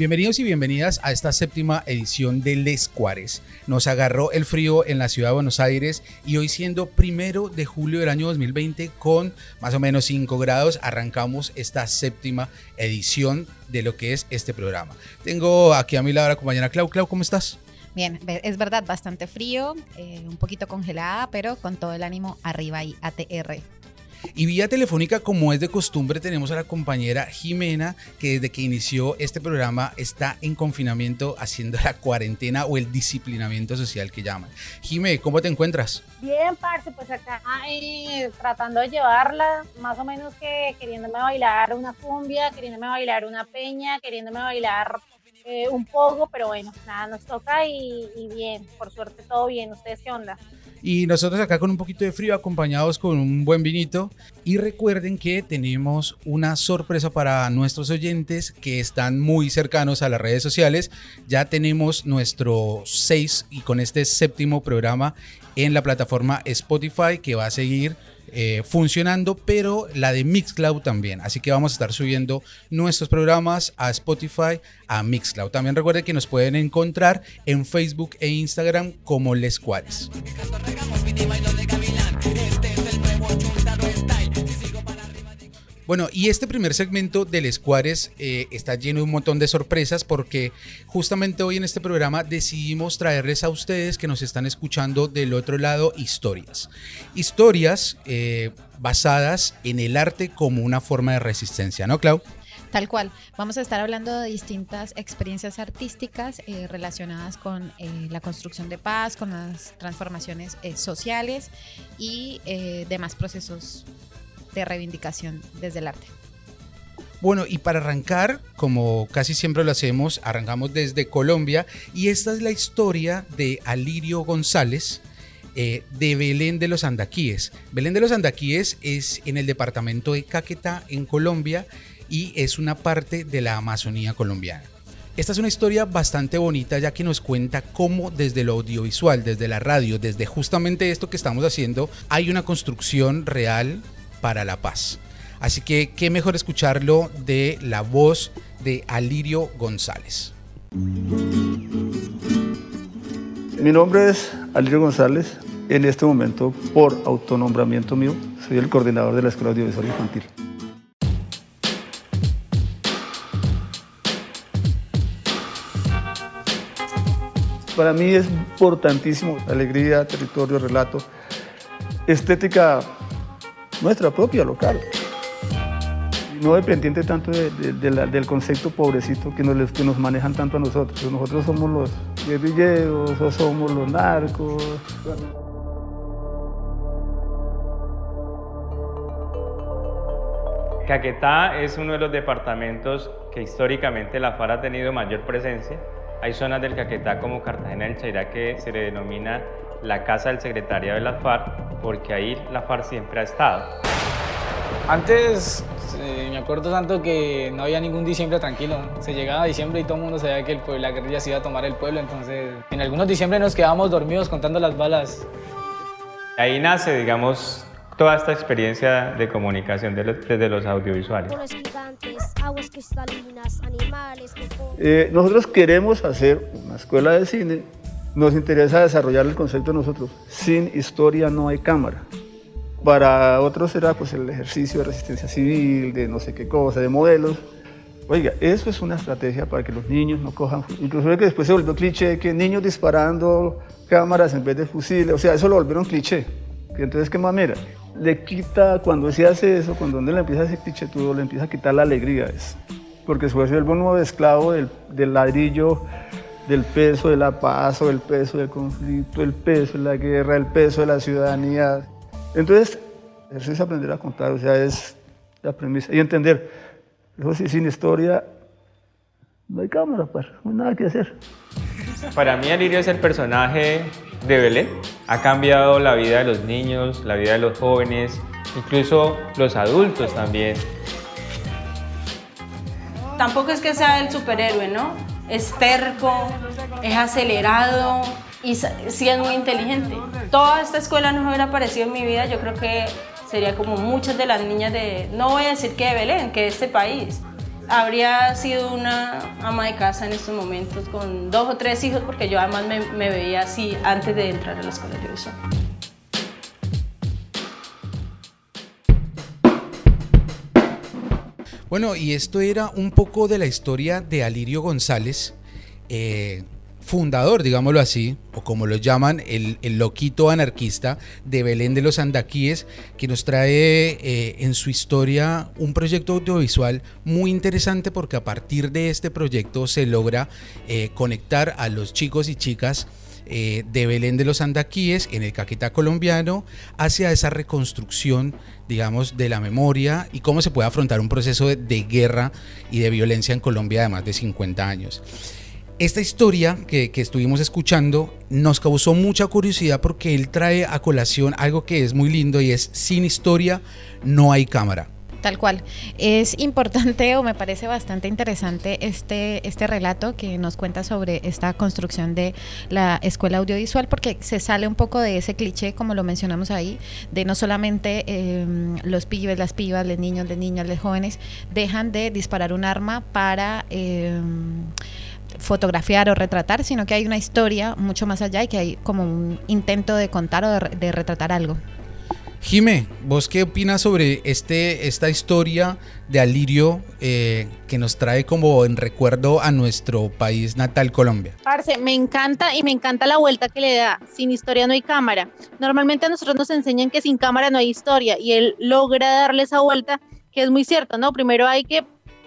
Bienvenidos y bienvenidas a esta séptima edición de Les Cuares. Nos agarró el frío en la ciudad de Buenos Aires y hoy siendo primero de julio del año 2020 con más o menos 5 grados arrancamos esta séptima edición de lo que es este programa. Tengo aquí a mi lado la compañera Clau. Clau, ¿cómo estás? Bien, es verdad, bastante frío, eh, un poquito congelada, pero con todo el ánimo arriba y ATR. Y vía telefónica, como es de costumbre, tenemos a la compañera Jimena, que desde que inició este programa está en confinamiento haciendo la cuarentena o el disciplinamiento social que llaman. Jimé, ¿cómo te encuentras? Bien, parce, pues acá eh, tratando de llevarla, más o menos que queriéndome bailar una cumbia, queriéndome bailar una peña, queriéndome bailar eh, un poco, pero bueno, nada, nos toca y, y bien, por suerte todo bien. ¿Ustedes qué onda? Y nosotros acá con un poquito de frío, acompañados con un buen vinito. Y recuerden que tenemos una sorpresa para nuestros oyentes que están muy cercanos a las redes sociales. Ya tenemos nuestro 6 y con este séptimo programa en la plataforma Spotify que va a seguir eh, funcionando, pero la de Mixcloud también. Así que vamos a estar subiendo nuestros programas a Spotify, a Mixcloud. También recuerden que nos pueden encontrar en Facebook e Instagram como Les Cuares. Bueno, y este primer segmento del Escuares eh, está lleno de un montón de sorpresas porque justamente hoy en este programa decidimos traerles a ustedes que nos están escuchando del otro lado historias. Historias eh, basadas en el arte como una forma de resistencia, ¿no, Clau? Tal cual. Vamos a estar hablando de distintas experiencias artísticas eh, relacionadas con la construcción de paz, con las transformaciones sociales y demás procesos de reivindicación desde el arte. Bueno, y para arrancar, como casi siempre lo hacemos, arrancamos desde Colombia y esta es la historia de Alirio González, eh, de Belén de los Andaquíes. Belén de los Andaquíes es en el departamento de Caquetá, en Colombia, y es una parte de la Amazonía colombiana. Esta es una historia bastante bonita ya que nos cuenta cómo desde lo audiovisual, desde la radio, desde justamente esto que estamos haciendo, hay una construcción real para la paz. Así que qué mejor escucharlo de la voz de Alirio González. Mi nombre es Alirio González. En este momento, por autonombramiento mío, soy el coordinador de la Escuela Audiovisual Infantil. Para mí es importantísimo alegría, territorio, relato, estética nuestra propia local. No dependiente tanto del concepto pobrecito que nos, que nos manejan tanto a nosotros. Nosotros somos los guerrilleros o somos los narcos. Caquetá es uno de los departamentos que históricamente la FARC ha tenido mayor presencia. Hay zonas del Caquetá como Cartagena del Chairá que se le denomina la casa del secretario de la FARC, porque ahí la FARC siempre ha estado. Antes eh, me acuerdo tanto que no había ningún diciembre tranquilo. Se llegaba a diciembre y todo el mundo sabía que el la guerrilla se iba a tomar el pueblo, entonces en algunos diciembre nos quedábamos dormidos contando las balas. Ahí nace, digamos, toda esta experiencia de comunicación desde los audiovisuales. Eh, nosotros queremos hacer una escuela de cine nos interesa desarrollar el concepto nosotros. Sin historia no hay cámara. Para otros será pues el ejercicio de resistencia civil, de no sé qué cosa, de modelos. Oiga, eso es una estrategia para que los niños no cojan, incluso que después se volvió cliché que niños disparando cámaras en vez de fusiles, o sea, eso lo volvieron cliché. Entonces, ¿qué manera? Le quita, cuando se hace eso, cuando uno le empieza a hacer cliché todo, le empieza a quitar la alegría. Es, porque se vuelve el nuevo esclavo del, del ladrillo del peso de la paz o el peso del conflicto, el peso de la guerra, el peso de la ciudadanía. Entonces, eso es aprender a contar, o sea, es la premisa. Y entender, eso sí, sin historia no hay cámara, pues, no hay nada que hacer. Para mí Alirio es el personaje de Belén. Ha cambiado la vida de los niños, la vida de los jóvenes, incluso los adultos también. Tampoco es que sea el superhéroe, ¿no? Es terco, es acelerado y sí es muy inteligente. Toda esta escuela no hubiera aparecido en mi vida, yo creo que sería como muchas de las niñas de, no voy a decir que de Belén, que de este país. habría sido una ama de casa en estos momentos con dos o tres hijos porque yo además me, veía así antes de entrar a la escuela audiovisual. Bueno, y esto era un poco de la historia de Alirio González, eh, fundador, digámoslo así, o como lo llaman, el, el, loquito anarquista de Belén de los Andaquíes, que nos trae eh, en su historia un proyecto audiovisual muy interesante porque a partir de este proyecto se logra eh, conectar a los chicos y chicas eh, de Belén de los Andaquíes en el Caquetá colombiano hacia esa reconstrucción, digamos, de la memoria y cómo se puede afrontar un proceso de, de guerra y de violencia en Colombia de más de 50 años. Esta historia que, que, estuvimos escuchando nos causó mucha curiosidad porque él trae a colación algo que es muy lindo y es sin historia no hay cámara. Tal cual. Es importante o me parece bastante interesante este, este relato que nos cuenta sobre esta construcción de la escuela audiovisual porque se sale un poco de ese cliché, como lo mencionamos ahí, de no solamente eh, los pibes, las pibas, los niños, los niñas, los jóvenes dejan de disparar un arma para... Eh, fotografiar o retratar, sino que hay una historia mucho más allá y que hay como un intento de contar o de retratar algo. Jime, ¿vos qué opinas sobre este, esta historia de Alirio eh, que nos trae como en recuerdo a nuestro país natal, Colombia? Parce, me encanta y me encanta la vuelta que le da. Sin historia no hay cámara. Normalmente a nosotros nos enseñan que sin cámara no hay historia y él logra darle esa vuelta que es muy cierto, ¿no? Primero hay que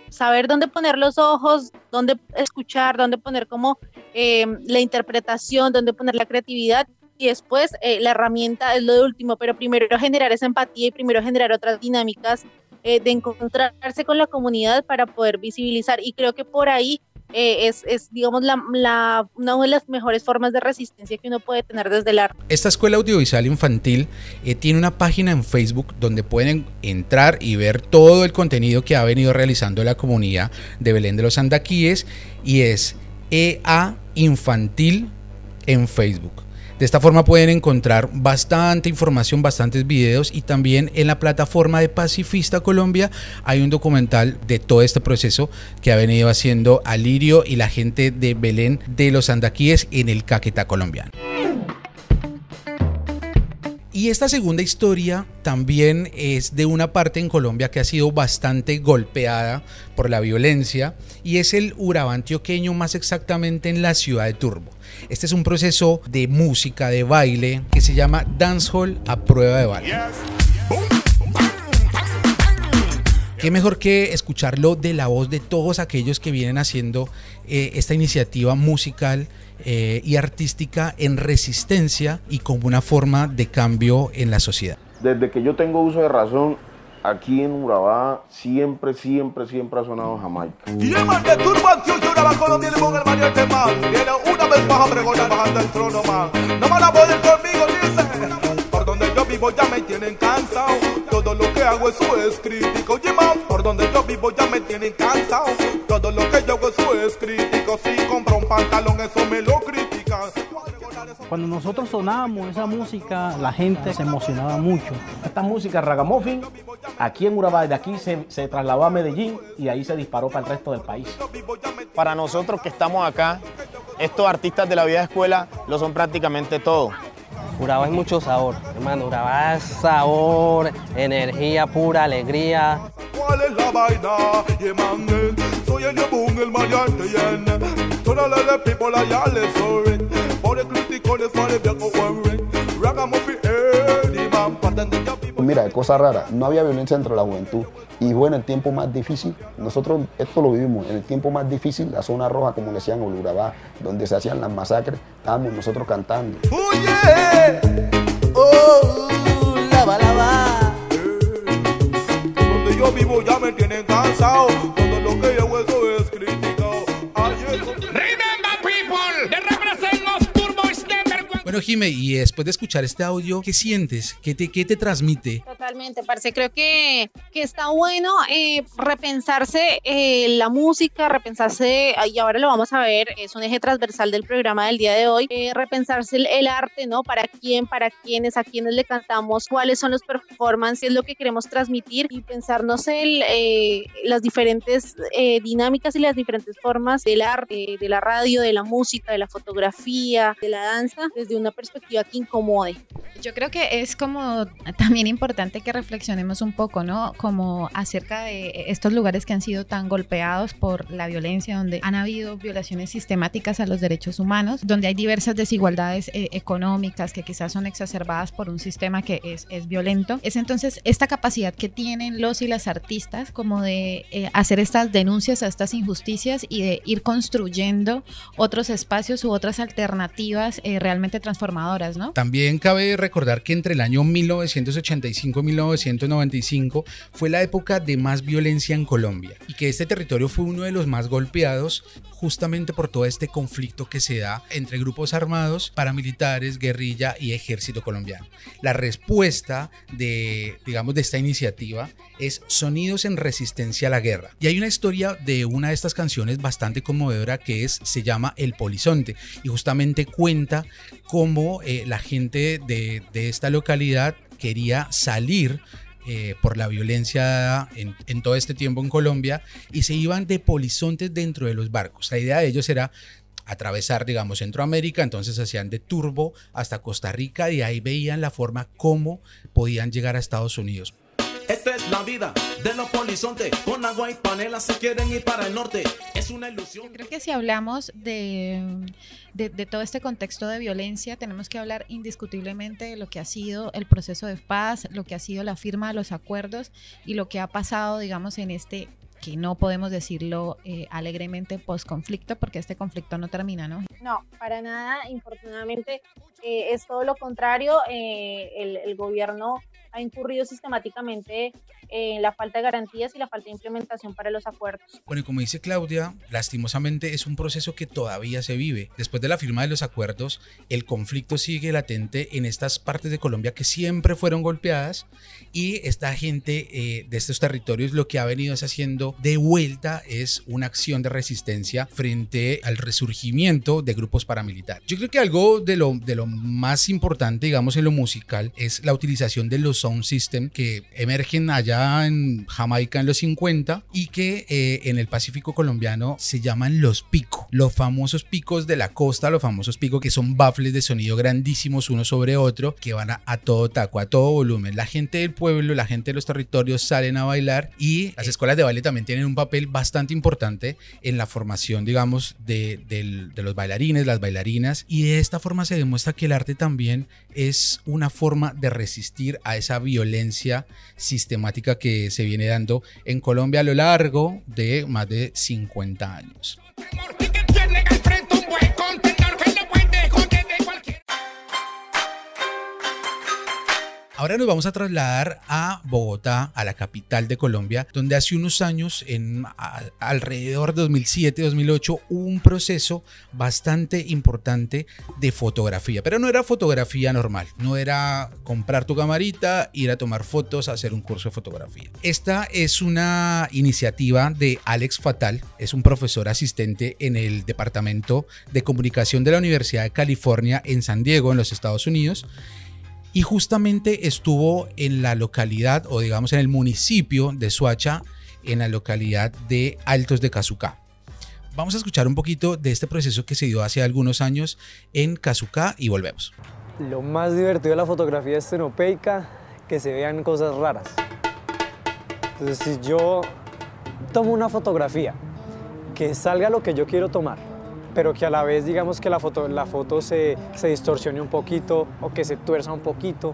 saber dónde poner los ojos, dónde escuchar, dónde poner como eh, la interpretación, dónde poner la creatividad y después eh, la herramienta es lo de último, pero primero generar esa empatía y primero generar otras dinámicas eh, de encontrarse con la comunidad para poder visibilizar y creo que por ahí eh, es, es, digamos, la, la, una de las mejores formas de resistencia que uno puede tener desde el arte. Esta escuela audiovisual infantil eh, tiene una página en Facebook donde pueden entrar y ver todo el contenido que ha venido realizando la comunidad de Belén de los Andaquíes y es EA Infantil en Facebook. De esta forma pueden encontrar bastante información, bastantes videos y también en la plataforma de Pacifista Colombia hay un documental de todo este proceso que ha venido haciendo Alirio y la gente de Belén de los Andaquíes en el Caquetá colombiano. Y esta segunda historia también es de una parte en Colombia que ha sido bastante golpeada por la violencia y es el Urabá antioqueño, más exactamente en la ciudad de Turbo. Este es un proceso de música, de baile, que se llama Dancehall a prueba de bala. Qué mejor que escucharlo de la voz de todos aquellos que vienen haciendo eh, esta iniciativa musical eh, y artística en resistencia y como una forma de cambio en la sociedad. Desde que yo tengo uso de razón, aquí en Urabá siempre, siempre, siempre ha sonado Jamaica. Una vez más a pregonar bajando el trono. No van a poder conmigo, dice. Por donde yo vivo ya me tienen cansado. Todo lo que hago eso es crítico. Oye man, por donde yo vivo ya me tienen cansado. Todo lo que yo hago eso es crítico. Si compro un pantalón eso me lo critican. Cuando nosotros sonábamos esa música, la gente se emocionaba mucho. Esta música ragamuffin, aquí en Urabá, de aquí se, se, trasladó a Medellín y ahí se disparó para el resto del país. Para nosotros que estamos acá, estos artistas de la vida de escuela lo son prácticamente todo. Urabá es mucho sabor, hermano. Urabá es sabor, energía pura, alegría. Mira, cosa rara, no había violencia entre la juventud y en el tiempo más difícil, nosotros esto lo vivimos, en el tiempo más difícil, la zona roja, como le decían, el Urabá, donde se hacían las masacres, estábamos nosotros cantando. Yeah. oh lava, lava. Donde yo vivo ya me tienen cansado, Bueno, Jime, y después de escuchar este audio, ¿qué sientes? ¿Qué te, qué te transmite? Totalmente, parce. Creo que, que está bueno eh, repensarse eh, la música, repensarse, y ahora lo vamos a ver, es un eje transversal del programa del día de hoy, eh, repensarse el, el, arte, ¿no? Para quién, para quiénes, a quiénes le cantamos, cuáles son los performances, es lo que queremos transmitir y pensarnos en las diferentes dinámicas y las diferentes formas del arte, de la radio, de la música, de la fotografía, de la danza, desde una perspectiva que incomode. Yo creo que es como también importante que reflexionemos un poco, ¿no? Como acerca de estos lugares que han sido tan golpeados por la violencia, donde han habido violaciones sistemáticas a los derechos humanos, donde hay diversas desigualdades eh, económicas que quizás son exacerbadas por un sistema que es, es, violento. Es entonces esta capacidad que tienen los y las artistas como de eh, hacer estas denuncias a estas injusticias y de ir construyendo otros espacios u otras alternativas eh, realmente transformadoras, ¿no? También cabe recordar que entre el año 1985-1995 fue la época de más violencia en Colombia y que este territorio fue uno de los más golpeados justamente por todo este conflicto que se da entre grupos armados, paramilitares, guerrilla y ejército colombiano. La respuesta de, digamos, de esta iniciativa es Sonidos en resistencia a la guerra. Y hay una historia de una de estas canciones bastante conmovedora que es, se llama El Polizonte y justamente cuenta cómo eh, la gente de, de esta localidad quería salir eh, por la violencia en, todo este tiempo en Colombia y se iban de polizontes dentro de los barcos. La idea de ellos era atravesar, digamos, Centroamérica, entonces hacían de Turbo hasta Costa Rica y ahí veían la forma como podían llegar a Estados Unidos. Esta es la vida de los polizontes. Con agua y panela se quieren ir para el norte. Es una ilusión. Yo creo que si hablamos de, de, de, todo este contexto de violencia, tenemos que hablar indiscutiblemente de lo que ha sido el proceso de paz, lo que ha sido la firma de los acuerdos y lo que ha pasado, digamos, en este que no podemos decirlo eh, alegremente post-conflicto, porque este conflicto no termina, ¿no? No, para nada. Infortunadamente eh, es todo lo contrario. Eh, el, el gobierno ha incurrido sistemáticamente en la falta de garantías y la falta de implementación para los acuerdos. Bueno, y como dice Claudia, lastimosamente es un proceso que todavía se vive. Después de la firma de los acuerdos, el conflicto sigue latente en estas partes de Colombia que siempre fueron golpeadas y esta gente eh, de estos territorios lo que ha venido haciendo de vuelta es una acción de resistencia frente al resurgimiento de grupos paramilitares. Yo creo que algo de lo, de lo más importante, digamos, en lo musical es la utilización de los sound system que emergen allá en Jamaica en los 50 y que eh, en el Pacífico colombiano se llaman los picos, los famosos picos de la costa, los famosos picos que son baffles de sonido grandísimos uno sobre otro que van a, a todo taco, a todo volumen. La gente del pueblo, la gente de los territorios salen a bailar y las escuelas de baile también tienen un papel bastante importante en la formación, digamos, de, de, de los bailarines, las bailarinas y de esta forma se demuestra que el arte también es una forma de resistir a esa violencia sistemática que se viene dando en Colombia a lo largo de más de 50 años. Ahora nos vamos a trasladar a Bogotá, a la capital de Colombia, donde hace unos años, en alrededor de 2007-2008, hubo un proceso bastante importante de fotografía. Pero no era fotografía normal, no era comprar tu camarita, ir a tomar fotos, hacer un curso de fotografía. Esta es una iniciativa de Alex Fatal, es un profesor asistente en el Departamento de Comunicación de la Universidad de California en San Diego, en los Estados Unidos y justamente estuvo en la localidad o digamos en el municipio de Suacha, en la localidad de Altos de Cazucá. Vamos a escuchar un poquito de este proceso que se dio hace algunos años en Cazucá y volvemos. Lo más divertido de la fotografía estenopeica, que se vean cosas raras. Entonces si yo tomo una fotografía, que salga lo que yo quiero tomar, pero que a la vez digamos que la foto, la foto se, se, distorsione un poquito o que se tuerza un poquito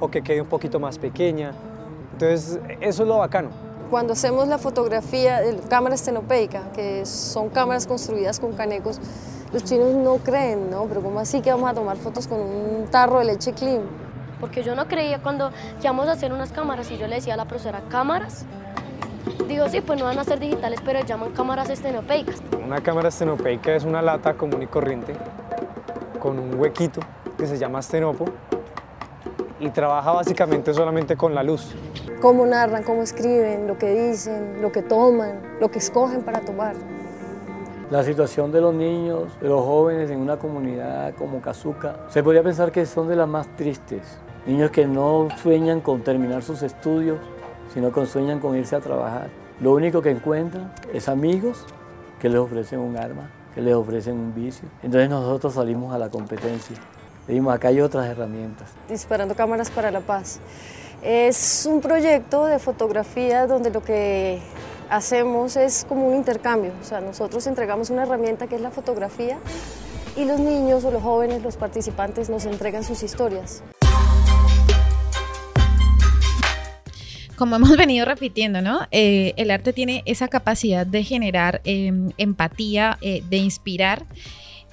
o que quede un poquito más pequeña. Entonces eso es lo bacano. Cuando hacemos la fotografía, de cámara estenopeica, que son cámaras construidas con canecos, los chinos no creen, ¿no? Pero ¿cómo así que vamos a tomar fotos con un tarro de leche clean? Porque yo no creía cuando íbamos a hacer unas cámaras y yo le decía a la profesora, ¿cámaras? Digo, sí, pues no van a ser digitales, pero llaman cámaras estenopeicas. Una cámara estenopeica es una lata común y corriente con un huequito que se llama estenopo y trabaja básicamente solamente con la luz. Cómo narran, cómo escriben, lo que dicen, lo que toman, lo que escogen para tomar. La situación de los niños, de los jóvenes en una comunidad como Cazuca, se podría pensar que son de las más tristes. Niños que no sueñan con terminar sus estudios, sino que sueñan con irse a trabajar. Lo único que encuentran es amigos que les ofrecen un arma, que les ofrecen un vicio. Entonces nosotros salimos a la competencia. Dijimos, acá hay otras herramientas. Disparando cámaras para la paz. Es un proyecto de fotografía donde lo que hacemos es como un intercambio. O sea, nosotros entregamos una herramienta que es la fotografía y los niños o los jóvenes, los participantes, nos entregan sus historias. Como hemos venido repitiendo, ¿no? Eh, el arte tiene esa capacidad de generar em, empatía, eh, de inspirar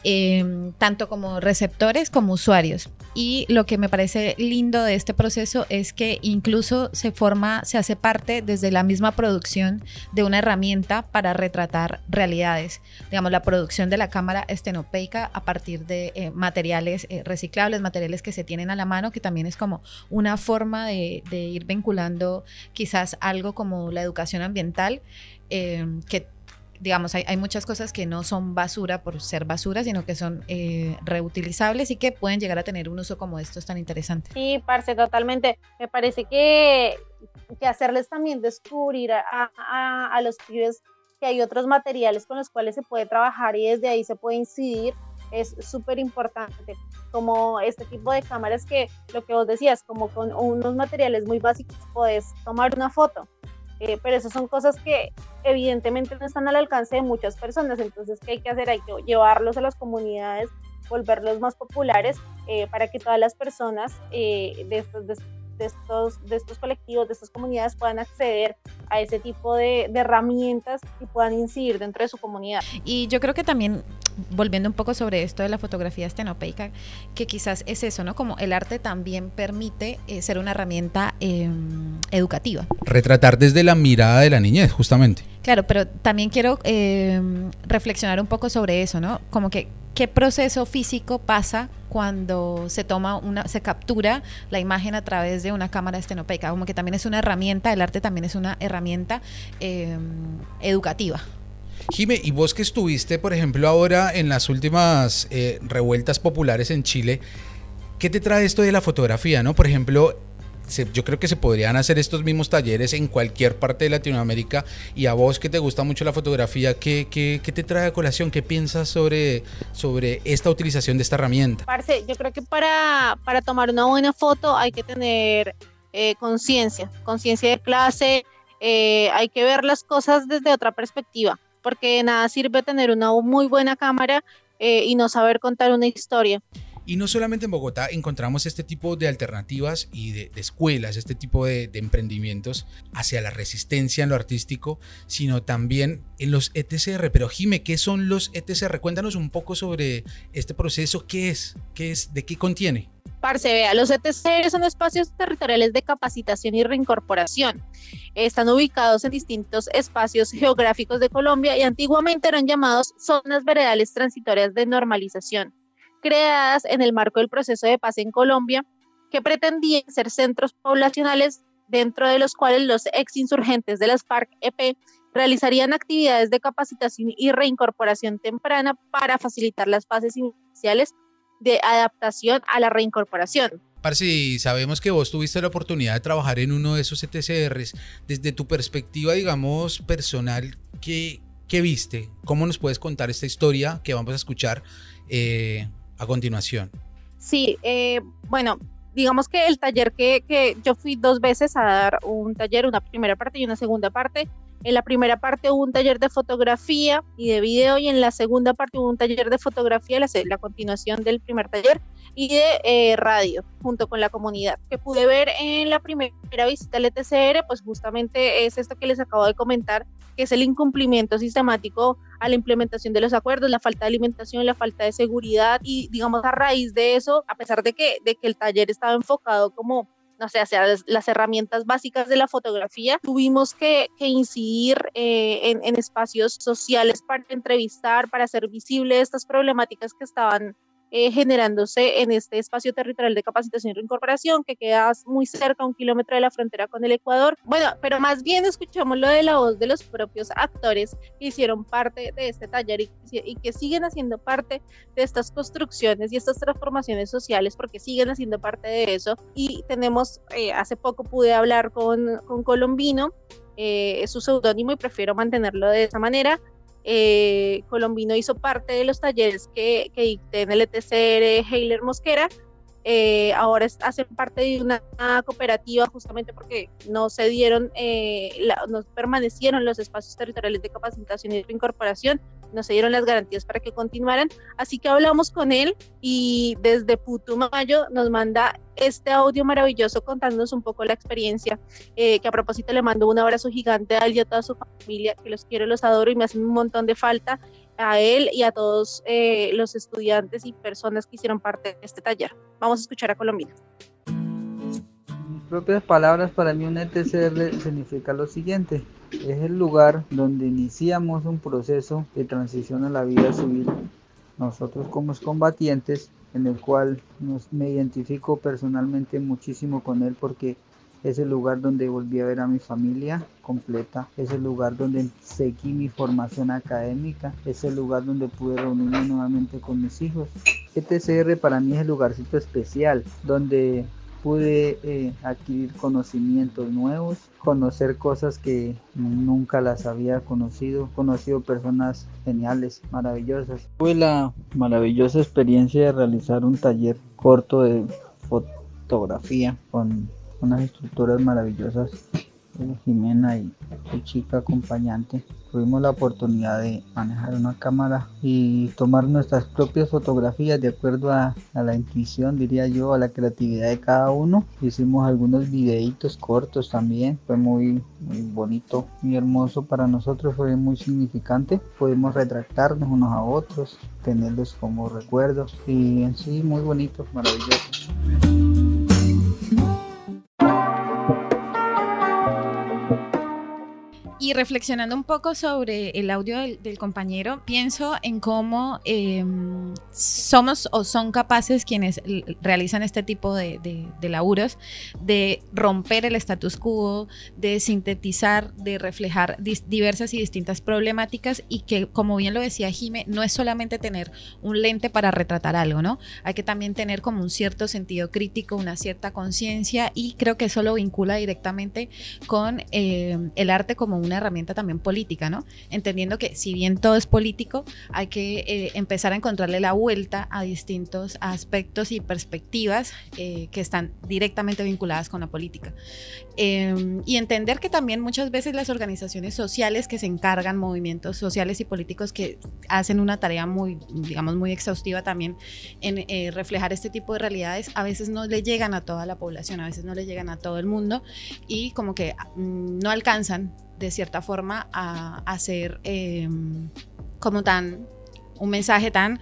Em, tanto como receptores como usuarios. Y lo que me parece lindo de este proceso es que incluso se forma, se hace parte desde la misma producción de una herramienta para retratar realidades. Digamos, la producción de la cámara estenopeica a partir de eh, materiales eh, reciclables, materiales que se tienen a la mano, que también es como una forma de, ir vinculando quizás algo como la educación ambiental, em, que digamos, hay, muchas cosas que no son basura por ser basura, sino que son eh, reutilizables y que pueden llegar a tener un uso como estos tan interesante. Sí, parce, totalmente. Me parece que, que hacerles también descubrir a, a, los pibes que hay otros materiales con los cuales se puede trabajar y desde ahí se puede incidir es súper importante. Como este tipo de cámaras que lo que vos decías, como con unos materiales muy básicos puedes tomar una foto eh, pero esas son cosas que evidentemente no están al alcance de muchas personas, entonces ¿qué hay que hacer? Hay que llevarlos a las comunidades, volverlos más populares eh, para que todas las personas eh, de, estos, estos, de estos colectivos, de estas comunidades puedan acceder a ese tipo de, de herramientas y puedan incidir dentro de su comunidad. Y yo creo que también volviendo un poco sobre esto de la fotografía estenopeica, que quizás es eso, ¿no? Como el arte también permite eh, ser una herramienta em, educativa. Retratar desde la mirada de la niñez, justamente. Claro, pero también quiero em, reflexionar un poco sobre eso, ¿no? Como que qué proceso físico pasa cuando se toma una, se captura la imagen a través de una cámara estenopeica, como que también es una herramienta, el arte también es una herramienta em, educativa. Jime, y vos que estuviste, por ejemplo, ahora en las últimas eh, revueltas populares en Chile, ¿qué te trae esto de la fotografía? ¿no? Por ejemplo, yo creo que se podrían hacer estos mismos talleres en cualquier parte de Latinoamérica. Y a vos que te gusta mucho la fotografía, ¿qué, qué, qué te trae a colación? ¿Qué piensas sobre, sobre esta utilización de esta herramienta? Parce, yo creo que para, para tomar una buena foto hay que tener eh, conciencia, conciencia de clase, eh, hay que ver las cosas desde otra perspectiva porque nada sirve tener una muy buena cámara eh, y no saber contar una historia. Y no solamente en Bogotá encontramos este tipo de alternativas y de, escuelas, este tipo de, emprendimientos hacia la resistencia en lo artístico, sino también en los ETCR. Pero Jime, ¿qué son los ETCR? Cuéntanos un poco sobre este proceso, ¿qué es? ¿Qué es? ¿De qué contiene? Parce, vea, los ETCR son espacios territoriales de capacitación y reincorporación. Están ubicados en distintos espacios geográficos de Colombia y antiguamente eran llamados zonas veredales transitorias de normalización, creadas en el marco del proceso de paz en Colombia, que pretendían ser centros poblacionales dentro de los cuales los ex insurgentes de las FARC-EP realizarían actividades de capacitación y reincorporación temprana para facilitar las fases iniciales de adaptación a la reincorporación. Parsi, sabemos que vos tuviste la oportunidad de trabajar en uno de esos ETCRs. Desde tu perspectiva, digamos, personal, ¿qué, qué viste? ¿Cómo nos puedes contar esta historia que vamos a escuchar eh, a continuación? Sí, eh, bueno, digamos que el taller que, que yo fui dos veces a dar un taller, una primera parte y una segunda parte, en la primera parte hubo un taller de fotografía y de video y en la segunda parte hubo un taller de fotografía, la, la continuación del primer taller, y de eh, radio junto con la comunidad. Que pude ver en la primera visita al ETCR, pues justamente es esto que les acabo de comentar, que es el incumplimiento sistemático a la implementación de los acuerdos, la falta de alimentación, la falta de seguridad y digamos a raíz de eso, a pesar de que, de que el taller estaba enfocado como no sé, hacia las, herramientas básicas de la fotografía, tuvimos que, incidir eh, en, espacios sociales para entrevistar, para hacer visible estas problemáticas que estaban eh, generándose en este espacio territorial de capacitación y reincorporación que queda muy cerca, un kilómetro de la frontera con el Ecuador. Bueno, pero más bien escuchamos lo de la voz de los propios actores que hicieron parte de este taller y, y que siguen haciendo parte de estas construcciones y estas transformaciones sociales porque siguen haciendo parte de eso. Y tenemos, eh, hace poco pude hablar con, con Colombino, eh, es su seudónimo y prefiero mantenerlo de esa manera eh, Colombino hizo parte de los talleres que, que dicté en el ETCR Heiler Mosquera. Eh, ahora hacen parte de una cooperativa justamente porque no se dieron, eh, no permanecieron los espacios territoriales de capacitación y de incorporación nos dieron las garantías para que continuaran. Así que hablamos con él y desde Putumayo nos manda este audio maravilloso contándonos un poco la experiencia, eh, que a propósito le mando un abrazo gigante a él y a toda su familia, que los quiero, los adoro y me hacen un montón de falta a él y a todos eh, los estudiantes y personas que hicieron parte de este taller. Vamos a escuchar a Colombia propias palabras, para mí un ETCR significa lo siguiente. Es el lugar donde iniciamos un proceso de transición a la vida civil. Nosotros como combatientes, en el cual me identifico personalmente muchísimo con él porque es el lugar donde volví a ver a mi familia completa, es el lugar donde seguí mi formación académica, es el lugar donde pude reunirme nuevamente con mis hijos. ETCR para mí es el lugarcito especial donde pude eh, adquirir conocimientos nuevos, conocer cosas que nunca las había conocido, conocido personas geniales, maravillosas. Tuve la maravillosa experiencia de realizar un taller corto de fotografía con unas instructoras maravillosas Jimena y su chica acompañante, tuvimos la oportunidad de manejar una cámara y tomar nuestras propias fotografías de acuerdo a, la intuición, diría yo, a la creatividad de cada uno. Hicimos algunos videitos cortos también, fue muy, muy bonito, muy hermoso para nosotros, fue muy significante. Pudimos retractarnos unos a otros, tenerlos como recuerdos y en sí muy bonito, maravilloso. Y reflexionando un poco sobre el audio del, compañero, pienso en cómo em, somos o son capaces quienes realizan este tipo de, de, laburos de romper el status quo, de sintetizar, de reflejar diversas y distintas problemáticas y que, como bien lo decía Jime, no es solamente tener un lente para retratar algo, ¿no? Hay que también tener como un cierto sentido crítico, una cierta conciencia y creo que eso lo vincula directamente con em, el arte como una herramienta también política, ¿no? Entendiendo que si bien todo es político, hay que eh, empezar a encontrarle la vuelta a distintos aspectos y perspectivas eh, que están directamente vinculadas con la política. Em, y entender que también muchas veces las organizaciones sociales que se encargan, movimientos sociales y políticos que hacen una tarea muy, digamos, muy exhaustiva también en eh, reflejar este tipo de realidades, a veces no le llegan a toda la población, a veces no le llegan a todo el mundo y como que mm, no alcanzan de cierta forma a hacer em, como tan un mensaje tan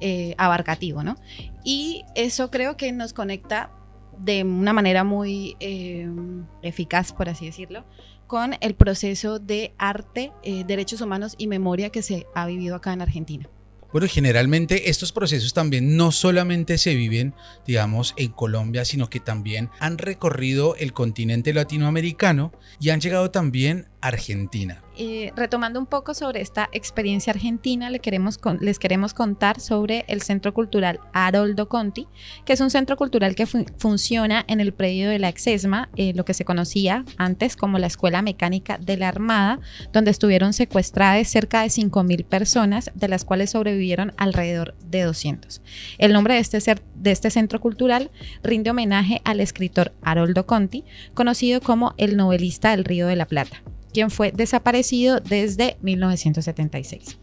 eh, abarcativo, ¿no? Y eso creo que nos conecta de una manera muy em, eficaz, por así decirlo, con el proceso de arte, eh, derechos humanos y memoria que se ha vivido acá en Argentina. Bueno, generalmente estos procesos también no solamente se viven, digamos, en Colombia, sino que también han recorrido el continente latinoamericano y han llegado también a Argentina. Eh, retomando un poco sobre esta experiencia argentina, les queremos, contar sobre el Centro Cultural Haroldo Conti, que es un centro cultural que funciona en el predio de la Exesma, eh, lo que se conocía antes como la Escuela Mecánica de la Armada, donde estuvieron secuestradas cerca de 5.000 personas, de las cuales sobrevivieron alrededor de 200. El nombre de este, de este centro cultural rinde homenaje al escritor Haroldo Conti, conocido como el novelista del Río de la Plata quien fue desaparecido desde 1976.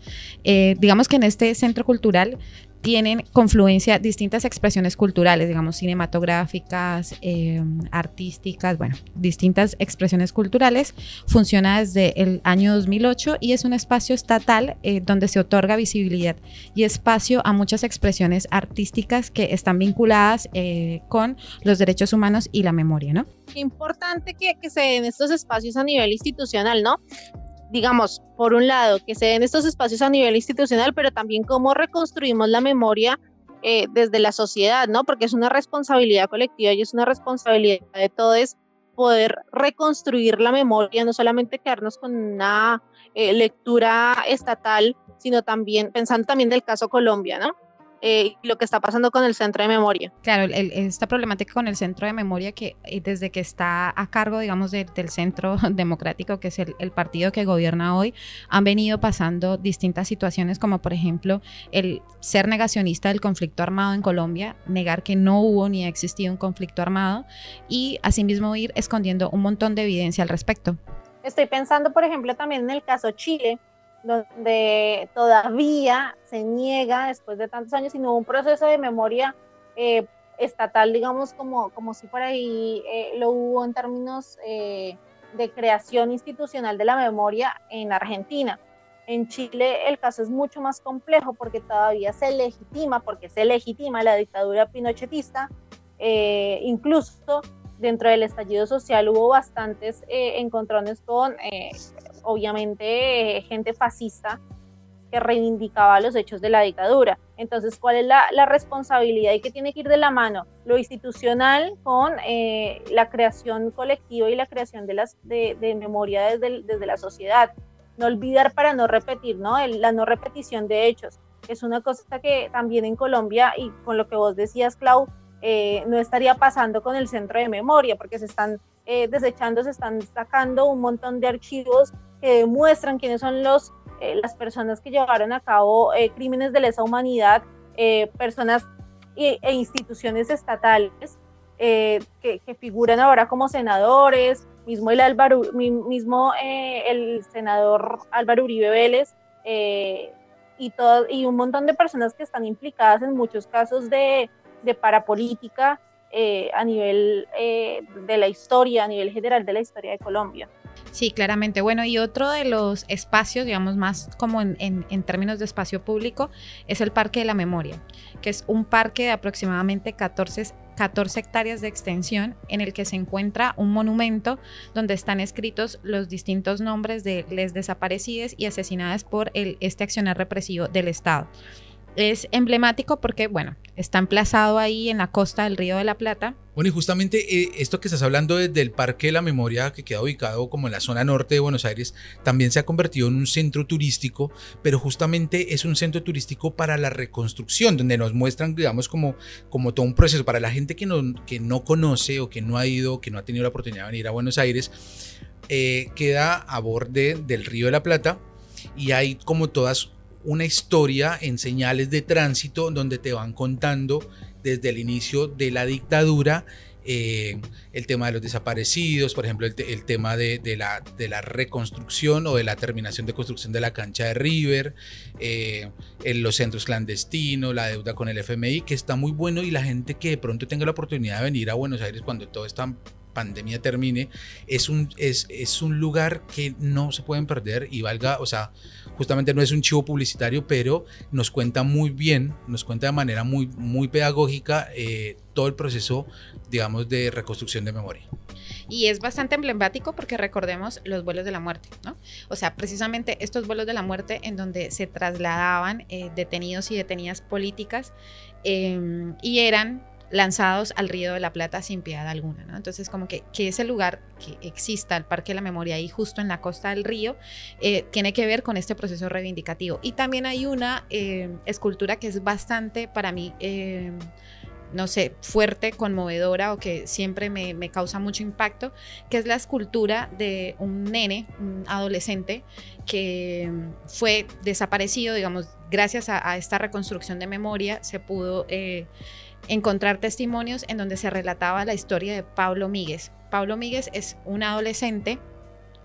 Eh, digamos que en este centro cultural tienen confluencia distintas expresiones culturales, digamos, cinematográficas, em, artísticas, bueno, distintas expresiones culturales. Funciona desde el año 2008 y es un espacio estatal eh, donde se otorga visibilidad y espacio a muchas expresiones artísticas que están vinculadas eh, con los derechos humanos y la memoria, ¿no? Importante que, que se den estos espacios a nivel institucional, ¿no? Digamos, por un lado, que se den estos espacios a nivel institucional, pero también cómo reconstruimos la memoria eh, desde la sociedad, ¿no? Porque es una responsabilidad colectiva y es una responsabilidad de todos poder reconstruir la memoria, no solamente quedarnos con una eh, lectura estatal, sino también pensando también del caso Colombia, ¿no? Eh, lo que está pasando con el centro de memoria. Claro, el, esta problemática con el centro de memoria que eh, desde que está a cargo, digamos, del centro democrático, que es el, el, partido que gobierna hoy, han venido pasando distintas situaciones, como por ejemplo el ser negacionista del conflicto armado en Colombia, negar que no hubo ni ha existido un conflicto armado y asimismo ir escondiendo un montón de evidencia al respecto. Estoy pensando, por ejemplo, también en el caso Chile, donde todavía se niega después de tantos años, sino un proceso de memoria eh, estatal, digamos, como, como si por ahí eh, lo hubo en términos eh, de creación institucional de la memoria en Argentina. En Chile el caso es mucho más complejo porque todavía se legitima, porque se legitima la dictadura pinochetista, incluso dentro del estallido social hubo bastantes encontrones con obviamente gente fascista que reivindicaba los hechos de la dictadura. Entonces, ¿cuál es la, responsabilidad y qué tiene que ir de la mano? Lo institucional con eh, la creación colectiva y la creación de, las, de, memoria desde, desde, la sociedad. No olvidar para no repetir, ¿no? la no repetición de hechos. Es una cosa que también en Colombia, y con lo que vos decías, Clau, eh, no estaría pasando con el centro de memoria, porque se están eh, desechando, se están sacando un montón de archivos que demuestran quiénes son los, eh, las personas que llevaron a cabo eh, crímenes de lesa humanidad, eh, personas e, instituciones estatales que, que, figuran ahora como senadores, mismo el, Álvaro, mismo, el senador Álvaro Uribe Vélez y, todo, y un montón de personas que están implicadas en muchos casos de, de parapolítica a nivel de la historia, a nivel general de la historia de Colombia. Sí, claramente. Bueno, y otro de los espacios, digamos, más como en, términos de espacio público, es el Parque de la Memoria, que es un parque de aproximadamente 14, 14 hectáreas de extensión en el que se encuentra un monumento donde están escritos los distintos nombres de les desaparecidas y asesinadas por el, este accionar represivo del Estado es emblemático porque, bueno, está emplazado ahí en la costa del Río de la Plata. Bueno, y justamente eh, esto que estás hablando desde el Parque de la Memoria, que queda ubicado como en la zona norte de Buenos Aires, también se ha convertido en un centro turístico, pero justamente es un centro turístico para la reconstrucción, donde nos muestran, digamos, como, como todo un proceso. Para la gente que no, que no conoce o que no ha ido, que no ha tenido la oportunidad de venir a Buenos Aires, eh, queda a borde del Río de la Plata y hay como todas una historia en señales de tránsito donde te van contando desde el inicio de la dictadura eh, el tema de los desaparecidos, por ejemplo, el, tema de, la, de, la, reconstrucción o de la terminación de construcción de la cancha de River, eh, en los centros clandestinos, la deuda con el FMI, que está muy bueno y la gente que de pronto tenga la oportunidad de venir a Buenos Aires cuando todo esta pandemia termine, es un, es, es un lugar que no se pueden perder y valga, o sea, justamente no es un chivo publicitario, pero nos cuenta muy bien, nos cuenta de manera muy, muy pedagógica eh, todo el proceso, digamos, de reconstrucción de memoria. Y es bastante emblemático porque recordemos los vuelos de la muerte, ¿no? O sea, precisamente estos vuelos de la muerte en donde se trasladaban eh, detenidos y detenidas políticas em, y eran lanzados al Río de la Plata sin piedad alguna, ¿no? Entonces, como que, que ese lugar que exista, el Parque de la Memoria ahí justo en la costa del río, eh, tiene que ver con este proceso reivindicativo. Y también hay una eh, escultura que es bastante para mí... Eh, no sé, fuerte, conmovedora o que siempre me, me, causa mucho impacto, que es la escultura de un nene, un adolescente, que fue desaparecido, digamos, gracias a, esta reconstrucción de memoria se pudo encontrar testimonios en donde se relataba la historia de Pablo Míguez. Pablo Míguez es un adolescente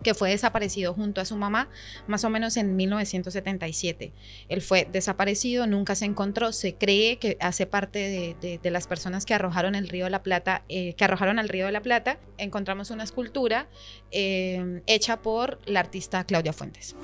que fue desaparecido junto a su mamá más o menos en 1977. Él fue desaparecido, nunca se encontró, se cree que hace parte de, las personas eh, que arrojaron al río de la Plata. Encontramos una escultura eh, hecha por la artista Claudia Fuentes.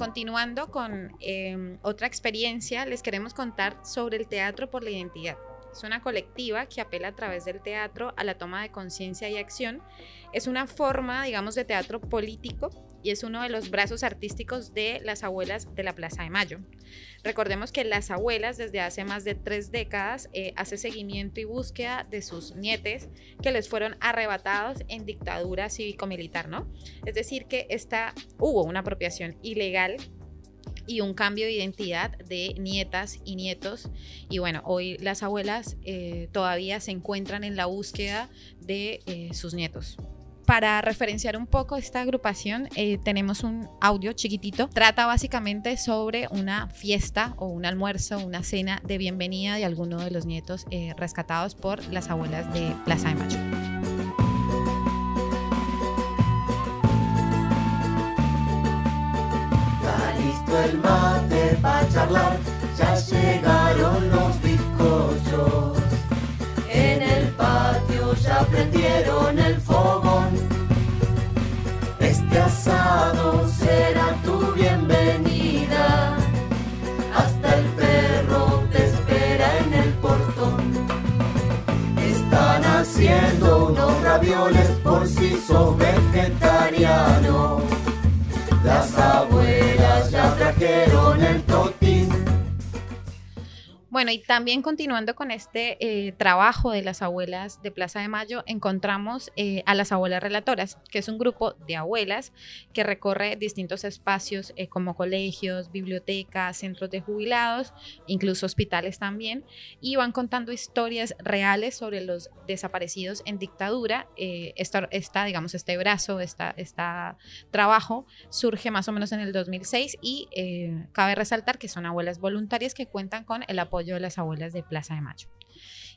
Continuando con eh, otra experiencia, les queremos contar sobre el Teatro por la Identidad. Es una colectiva que apela a través del teatro a la toma de conciencia y acción. Es una forma, digamos, de teatro político y es uno de los brazos artísticos de las abuelas de la Plaza de Mayo. Recordemos que las abuelas desde hace más de tres décadas eh, hace seguimiento y búsqueda de sus nietes que les fueron arrebatados en dictadura cívico-militar, ¿no? Es decir, que esta, hubo una apropiación ilegal y un cambio de identidad de nietas y nietos. Y bueno, hoy las abuelas eh, todavía se encuentran en la búsqueda de eh, sus nietos. Para referenciar un poco esta agrupación, eh, tenemos un audio chiquitito. Trata básicamente sobre una fiesta o un almuerzo, una cena de bienvenida de alguno de los nietos rescatados por las abuelas de Plaza de Mayo. el mate para charlar, ya llegaron los bizcochos. En el patio ya prendieron Este asado será tu bienvenida. Hasta el perro te espera en el portón. Están haciendo unos ravioles por si sos vegetariano. Las abuelas ya trajeron el totín. Bueno, y también continuando con este eh, trabajo de las abuelas de Plaza de Mayo, encontramos eh, a las abuelas relatoras, que es un grupo de abuelas que recorre distintos espacios eh, como colegios, bibliotecas, centros de jubilados, incluso hospitales también, y van contando historias reales sobre los desaparecidos en dictadura. Esta, esta, digamos, este brazo, esta, esta trabajo surge más o menos en el 2006 y cabe resaltar que son abuelas voluntarias que cuentan con el apoyo de las abuelas de Plaza de Mayo.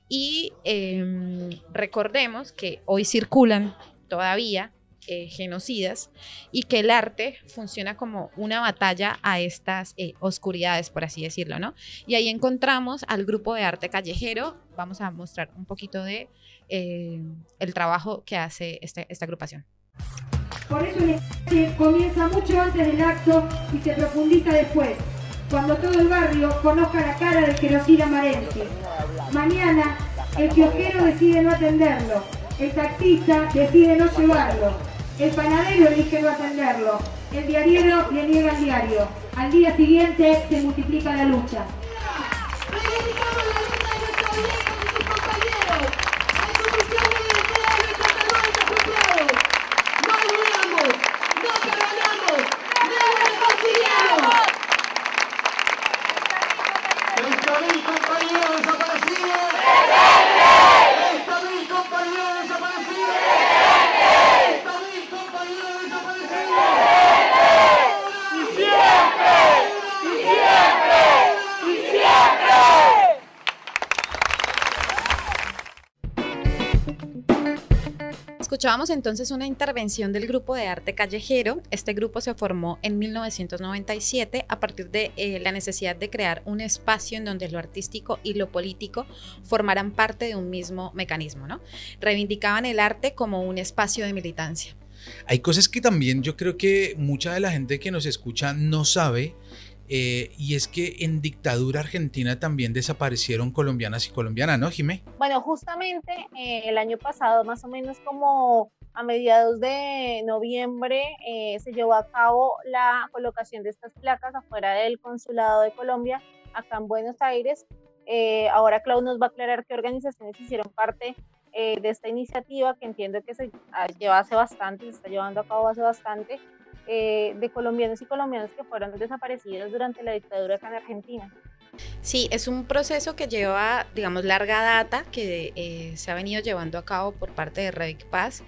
Y em, recordemos que hoy circulan todavía eh, genocidas y que el arte funciona como una batalla a estas eh, oscuridades, por así decirlo, ¿no? Y ahí encontramos al grupo de arte callejero. Vamos a mostrar un poquito de eh, el trabajo que hace este, esta agrupación. Por eso el comienza mucho antes del acto y se profundiza después cuando todo el barrio conozca la cara del genocida marense. Mañana el kiosquero decide no atenderlo, el taxista decide no llevarlo, el panadero elige no atenderlo, el diariero le niega el diario. Al día siguiente se multiplica la lucha. Escuchábamos entonces una intervención del grupo de arte callejero. Este grupo se formó en 1997 a partir de eh, la necesidad de crear un espacio en donde lo artístico y lo político formaran parte de un mismo mecanismo. ¿no? Reivindicaban el arte como un espacio de militancia. Hay cosas que también yo creo que mucha de la gente que nos escucha no sabe eh, y es que en dictadura argentina también desaparecieron colombianas y colombianas, ¿no, Jimé? Bueno, justamente eh, el año pasado, más o menos como a mediados de noviembre, eh, se llevó a cabo la colocación de estas placas afuera del Consulado de Colombia, acá en Buenos Aires. ahora Clau nos va a aclarar qué organizaciones hicieron parte de esta iniciativa, que entiendo que se ah, lleva hace bastante, se está llevando a cabo hace bastante. Eh, de colombianos y colombianas que fueron desaparecidos durante la dictadura acá en Argentina. Sí, es un proceso que lleva, digamos, larga data, que eh, se ha venido llevando a cabo por parte de Revic Paz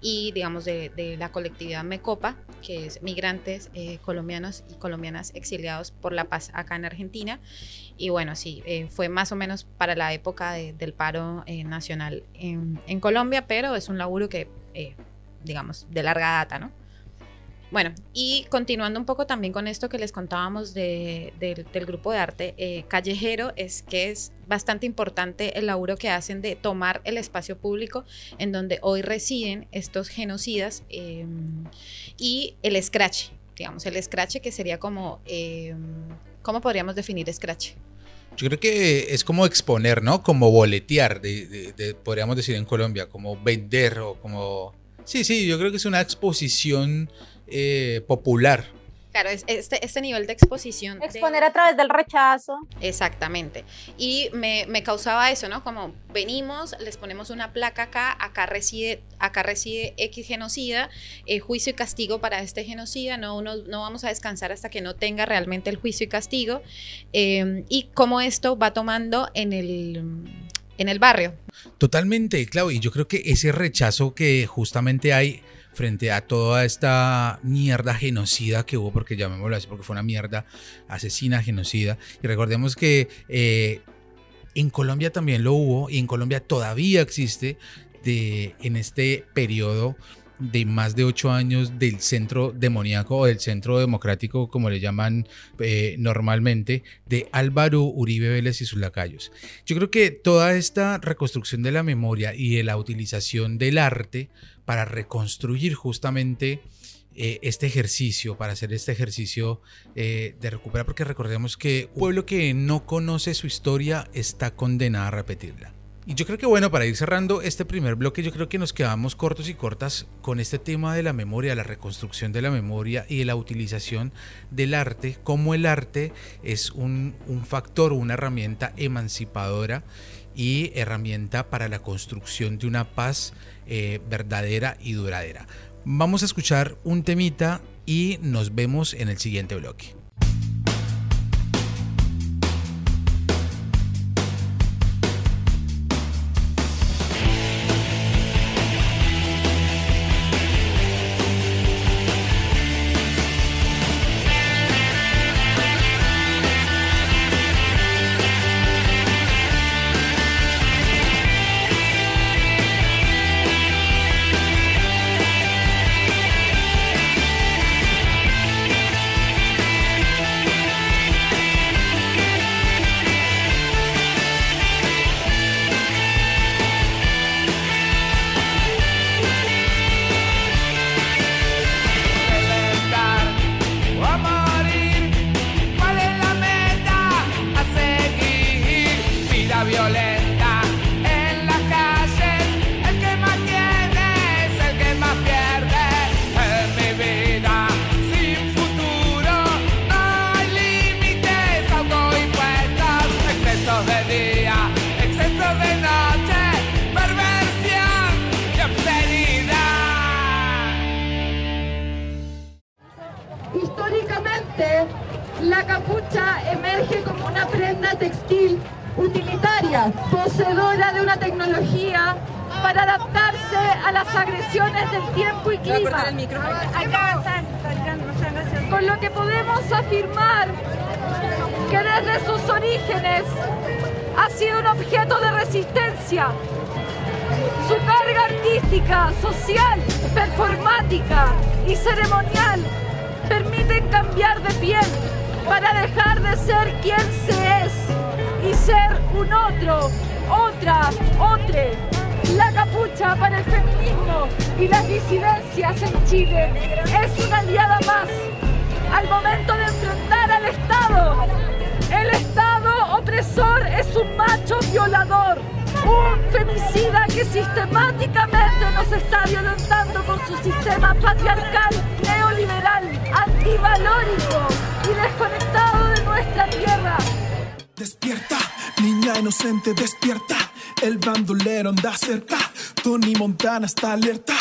y, digamos, de, la colectividad Mecopa, que es migrantes eh, colombianos y colombianas exiliados por la paz acá en Argentina. Y bueno, sí, fue más o menos para la época del paro nacional en, en, Colombia, pero es un laburo que, digamos, de larga data, ¿no? Bueno, y continuando un poco también con esto que les contábamos del grupo de arte eh, callejero, es que es bastante importante el laburo que hacen de tomar el espacio público en donde hoy residen estos genocidas em, y el scratch, digamos, el scratch que sería como, eh, ¿cómo podríamos definir scratch? Yo creo que es como exponer, ¿no? Como boletear, podríamos decir en Colombia, como vender o como... Sí, sí, yo creo que es una exposición eh, popular. Claro, es este, este nivel de exposición. de- Exponer a través del rechazo. Exactamente. Y me, me causaba eso, ¿no? Como venimos, les ponemos una placa acá, acá reside, acá reside X genocida, eh, juicio y castigo para este genocida, no, no, no vamos a descansar hasta que no tenga realmente el juicio y castigo. eh, y cómo esto va tomando en el, en el barrio. Totalmente, claro, y yo creo que ese rechazo que justamente hay frente a toda esta mierda genocida que hubo, porque llamémoslo así, porque fue una mierda asesina, genocida, y recordemos que eh, en Colombia también lo hubo, y en Colombia todavía existe de, en este periodo de más de ocho años del centro demoníaco o del centro democrático, como le llaman eh, normalmente, de Álvaro Uribe Vélez y sus lacayos. Yo creo que toda esta reconstrucción de la memoria y de la utilización del arte para reconstruir justamente eh, este ejercicio, para hacer este ejercicio eh, de recuperar, porque recordemos que un pueblo que no conoce su historia está condenado a repetirla. Y yo creo que bueno, para ir cerrando este primer bloque, yo creo que nos quedamos cortos y cortas con este tema de la memoria, la reconstrucción de la memoria y de la utilización del arte, como el arte es un, factor, una herramienta emancipadora y herramienta para la construcción de una paz eh, verdadera y duradera. Vamos a escuchar un temita y nos vemos en el siguiente bloque. Un femicida que sistemáticamente nos está violentando con su sistema patriarcal, neoliberal, antivalórico y desconectado de nuestra tierra. Despierta, niña inocente, despierta. El bandolero anda cerca. Tony Montana está alerta.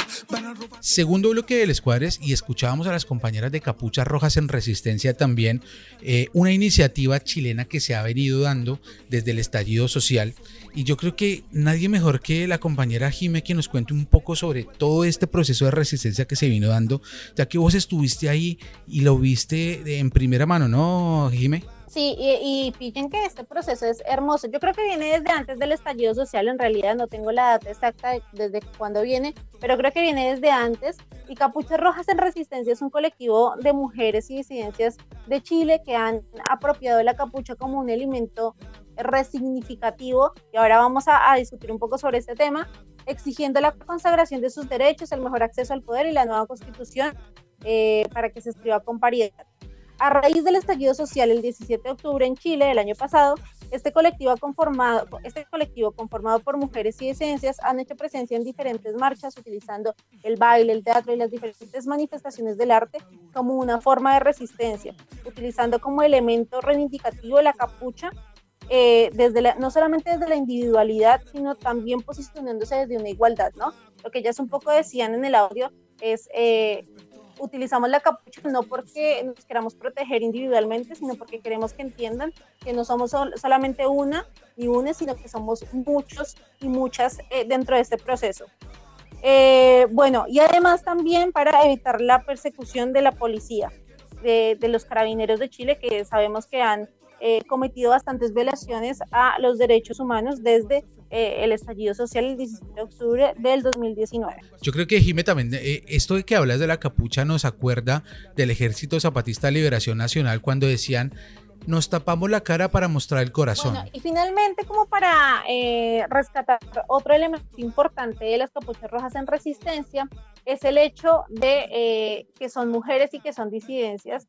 Segundo bloque del Escuadres y escuchábamos a las compañeras de Capuchas Rojas en Resistencia también, eh, una iniciativa chilena que se ha venido dando desde el estallido social. Y yo creo que nadie mejor que la compañera Jime que nos cuente un poco sobre todo este proceso de resistencia que se vino dando, ya que vos estuviste ahí y lo viste en primera mano, ¿no, Jime? Sí, y, y pillen que este proceso es hermoso. Yo creo que viene desde antes del estallido social, en realidad no tengo la data exacta de- desde cuándo viene, pero creo que viene desde antes. Y Capuchas Rojas en Resistencia es un colectivo de mujeres y disidencias de Chile que han apropiado la capucha como un elemento resignificativo. Y ahora vamos a, discutir un poco sobre este tema, exigiendo la consagración de sus derechos, el mejor acceso al poder y la nueva constitución eh, para que se escriba con paridad. A raíz del estallido social el 17 de octubre en Chile del año pasado, este colectivo, conformado, este colectivo conformado por mujeres y esencias han hecho presencia en diferentes marchas utilizando el baile, el teatro y las diferentes manifestaciones del arte como una forma de resistencia, utilizando como elemento reivindicativo la capucha, eh, desde no solamente desde la individualidad, sino también posicionándose desde una igualdad, ¿no? Lo que ellas un poco decían en el audio es... eh, utilizamos la capucha no porque nos queramos proteger individualmente, sino porque queremos que entiendan que no somos sol- solamente una ni una, sino que somos muchos y muchas eh, dentro de este proceso. Eh, bueno, y además también para evitar la persecución de la policía, de, de los carabineros de Chile, que sabemos que han eh, cometido bastantes violaciones a los derechos humanos desde eh, el estallido social el 17 de octubre del 2019. Yo creo que Jime también, eh, esto de que hablas de la capucha nos acuerda del Ejército Zapatista de Liberación Nacional cuando decían, nos tapamos la cara para mostrar el corazón. Bueno, y finalmente, como para eh, rescatar otro elemento importante de las capuchas rojas en resistencia, es el hecho de eh, que son mujeres y que son disidencias,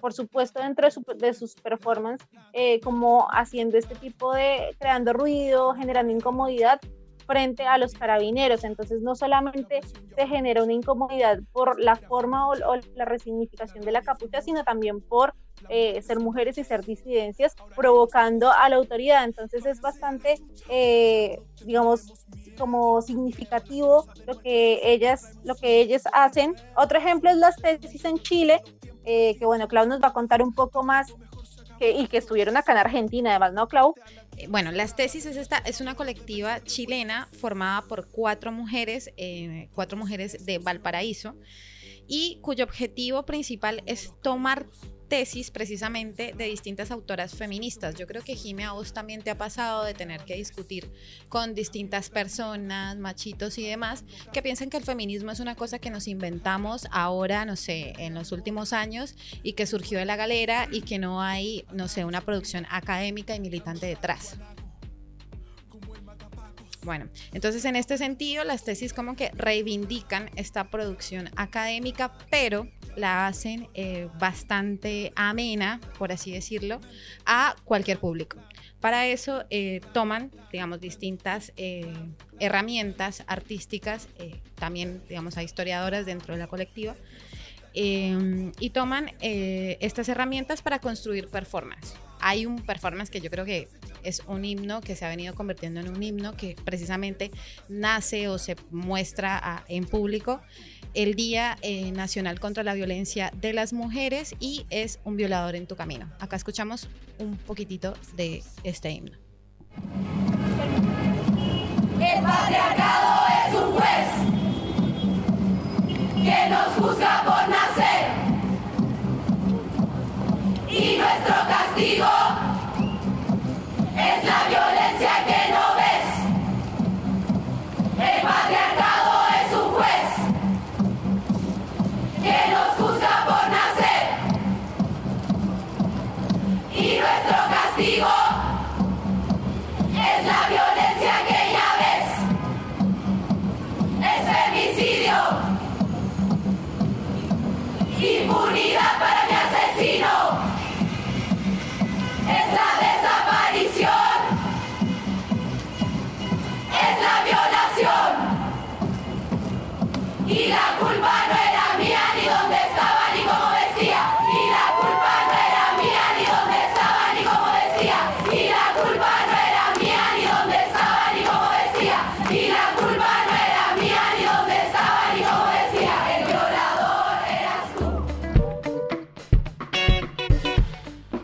por supuesto, dentro de, su- de sus performances, eh, como haciendo este tipo de, creando ruido, generando incomodidad frente a los carabineros. Entonces, no solamente se genera una incomodidad por la forma o, o la resignificación de la capucha, sino también por eh, ser mujeres y ser disidencias, provocando a la autoridad. Entonces, es bastante, eh, digamos, como significativo lo que ellas, lo que ellas hacen. Otro ejemplo es las tesis en Chile, eh, que bueno, Clau nos va a contar un poco más que, y que estuvieron acá en Argentina, además, ¿no, Clau? Eh, Bueno, Las Tesis es, esta, es una colectiva chilena formada por cuatro mujeres, eh, cuatro mujeres de Valparaíso, y cuyo objetivo principal es tomar tesis precisamente de distintas autoras feministas. Yo creo que Jime, a vos también te ha pasado de tener que discutir con distintas personas, machitos y demás, que piensan que el feminismo es una cosa que nos inventamos ahora, no sé, en los últimos años y que surgió de la galera y que no hay, no sé, una producción académica y militante detrás. Bueno, entonces en este sentido las tesis como que reivindican esta producción académica, pero la hacen eh, bastante amena, por así decirlo, a cualquier público. Para eso eh, toman, digamos, distintas eh, herramientas artísticas, también, digamos, hay historiadoras dentro de la colectiva, y toman estas herramientas para construir performance. Hay un performance que yo creo que es un himno que se ha venido convirtiendo en un himno que precisamente nace o se muestra en público el Día eh, Nacional contra la Violencia de las Mujeres y es un violador en tu camino. Acá escuchamos un poquitito de este himno. El patriarcado es un juez que nos juzga por nacer. Y nuestro castigo es la violencia Y la culpa no era mía ni dónde estaba ni cómo vestía. Y la culpa no era mía ni dónde estaba ni cómo vestía. Y la culpa no era mía ni dónde estaba ni cómo vestía. Y la culpa no era mía ni dónde estaba ni cómo vestía. El violador eras tú.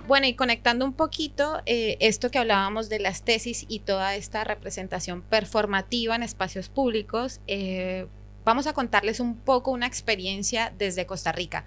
Bueno, y conectando un poquito eh, esto que hablábamos de las tesis y toda esta representación performativa en espacios públicos, eh, vamos a contarles un poco una experiencia desde Costa Rica.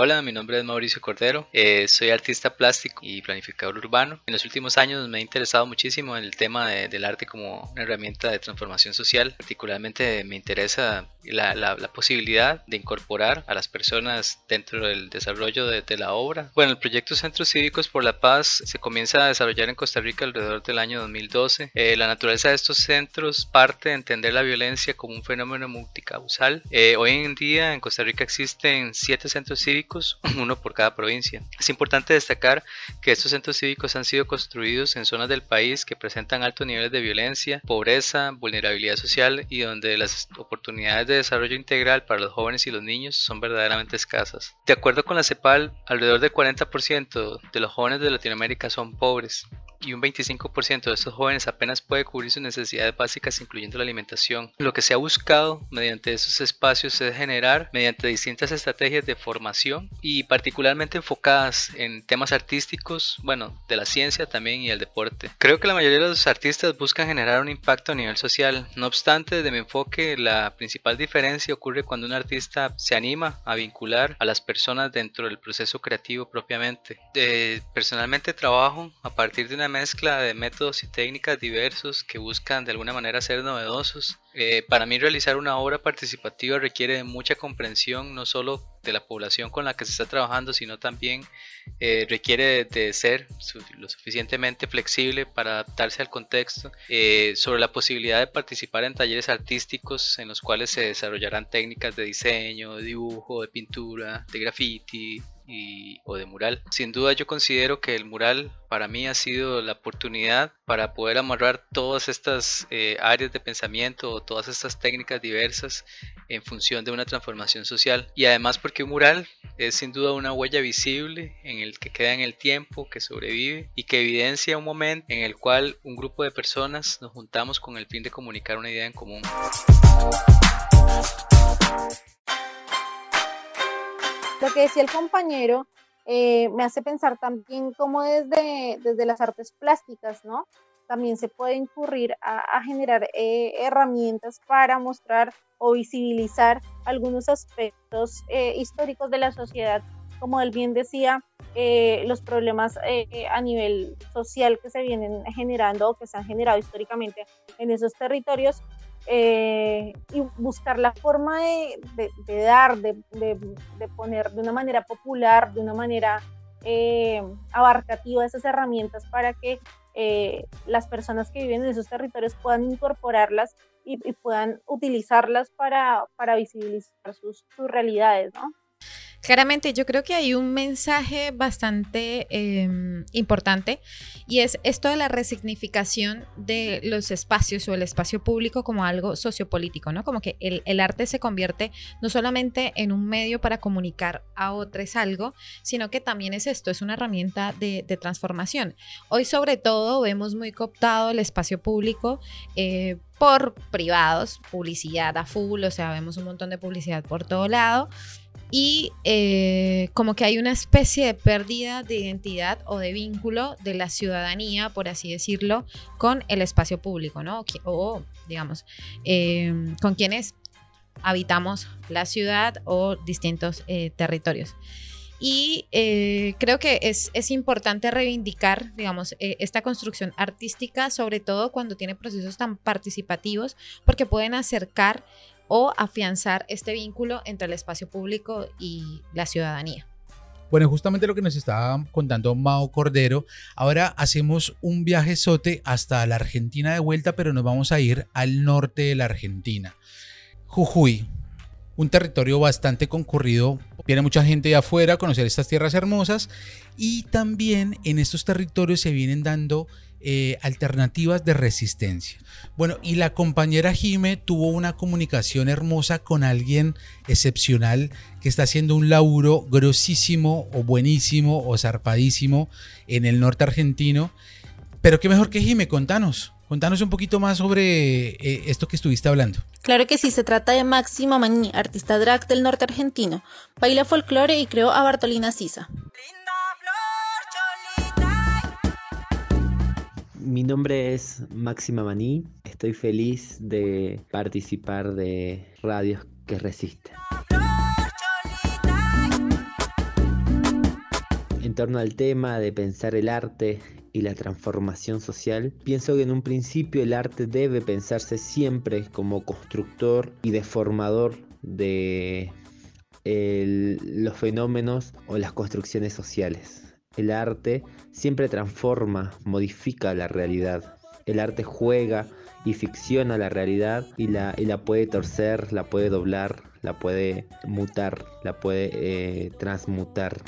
Hola, mi nombre es Mauricio Cordero, eh, soy artista plástico y planificador urbano. En los últimos años me he interesado muchísimo en el tema de- del arte como una herramienta de transformación social. Particularmente me interesa la, la- la posibilidad de incorporar a las personas dentro del desarrollo de, de la obra. Bueno, el proyecto Centros Cívicos por la Paz se comienza a desarrollar en Costa Rica alrededor del año 2012. Eh, la naturaleza de estos centros parte de entender la violencia como un fenómeno multicausal. Eh, hoy en día en Costa Rica existen siete centros cívicos, uno por cada provincia. Es importante destacar que estos centros cívicos han sido construidos en zonas del país que presentan altos niveles de violencia, pobreza, vulnerabilidad social y donde las oportunidades de desarrollo integral para los jóvenes y los niños son verdaderamente escasas. De acuerdo con la CEPAL, alrededor del 40% de los jóvenes de Latinoamérica son pobres y un 25% de estos jóvenes apenas puede cubrir sus necesidades básicas incluyendo la alimentación. Lo que se ha buscado mediante esos espacios es generar mediante distintas estrategias de formación y particularmente enfocadas en temas artísticos, bueno, de la ciencia también y el deporte. Creo que la mayoría de los artistas buscan generar un impacto a nivel social. No obstante, desde mi enfoque, la principal diferencia ocurre cuando un artista se anima a vincular a las personas dentro del proceso creativo propiamente. Eh, personalmente trabajo a partir de una mezcla de métodos y técnicas diversos que buscan de alguna manera ser novedosos. Eh, para mí realizar una obra participativa requiere mucha comprensión no solo de la población con la que se está trabajando, sino también eh, requiere de, ser lo suficientemente flexible para adaptarse al contexto, eh, sobre la posibilidad de participar en talleres artísticos en los cuales se desarrollarán técnicas de diseño, de dibujo, de pintura, de graffiti, y- o de mural. Sin duda yo considero que el mural para mí ha sido la oportunidad para poder amarrar todas estas eh, áreas de pensamiento o todas estas técnicas diversas en función de una transformación social. Y además porque un mural es sin duda una huella visible en el que queda en el tiempo, que sobrevive y que evidencia un momento en el cual un grupo de personas nos juntamos con el fin de comunicar una idea en común. Lo que decía el compañero eh, me hace pensar también cómo desde, desde las artes plásticas, ¿no? También se puede incurrir a, generar eh, herramientas para mostrar o visibilizar algunos aspectos eh, históricos de la sociedad, como él bien decía, los problemas a nivel social que se vienen generando o que se han generado históricamente en esos territorios eh, y buscar la forma de, de- de dar, de, de- poner de una manera popular, de una manera eh, abarcativa esas herramientas para que eh, las personas que viven en esos territorios puedan incorporarlas y, y puedan utilizarlas para, para visibilizar sus, sus realidades, ¿no? Claramente, yo creo que hay un mensaje bastante eh, importante y es esto de la resignificación de los espacios o el espacio público como algo sociopolítico, ¿no? Como que el, el arte se convierte no solamente en un medio para comunicar a otros algo, sino que también es esto, es una herramienta de, de transformación. Hoy sobre todo vemos muy cooptado el espacio público eh, por privados, publicidad a full, o sea, vemos un montón de publicidad por todo lado y eh, como que hay una especie de pérdida de identidad o de vínculo de la ciudadanía, por así decirlo, con el espacio público, ¿no? O, digamos, eh, con quienes habitamos la ciudad o distintos eh, territorios. Y creo que es, es importante reivindicar, digamos, esta construcción artística, sobre todo cuando tiene procesos tan participativos, porque pueden acercar o afianzar este vínculo entre el espacio público y la ciudadanía. Bueno, justamente lo que nos estaba contando Mao Cordero. Ahora hacemos un viaje sote hasta la Argentina de vuelta, pero nos vamos a ir al norte de la Argentina. Jujuy, un territorio bastante concurrido. Viene mucha gente de afuera a conocer estas tierras hermosas y también en estos territorios se vienen dando eh, alternativas de resistencia. Bueno, y la compañera Jime tuvo una comunicación hermosa con alguien excepcional que está haciendo un laburo grosísimo o buenísimo o zarpadísimo en el norte argentino. Pero qué mejor que Jime, contanos. Contanos un poquito más sobre eh, esto que estuviste hablando. Claro que sí, se trata de Máxima Maní, artista drag del norte argentino. Baila folclore y creó a Bartolina Sisa. Mi nombre es Máxima Maní. Estoy feliz de participar de Radios que Resisten. torno al tema de pensar el arte y la transformación social, pienso que en un principio el arte debe pensarse siempre como constructor y deformador de los fenómenos o las construcciones sociales. El arte siempre transforma, modifica la realidad. El arte juega y ficciona la realidad y la, y la puede torcer, la puede doblar, la puede mutar, la puede eh, transmutar.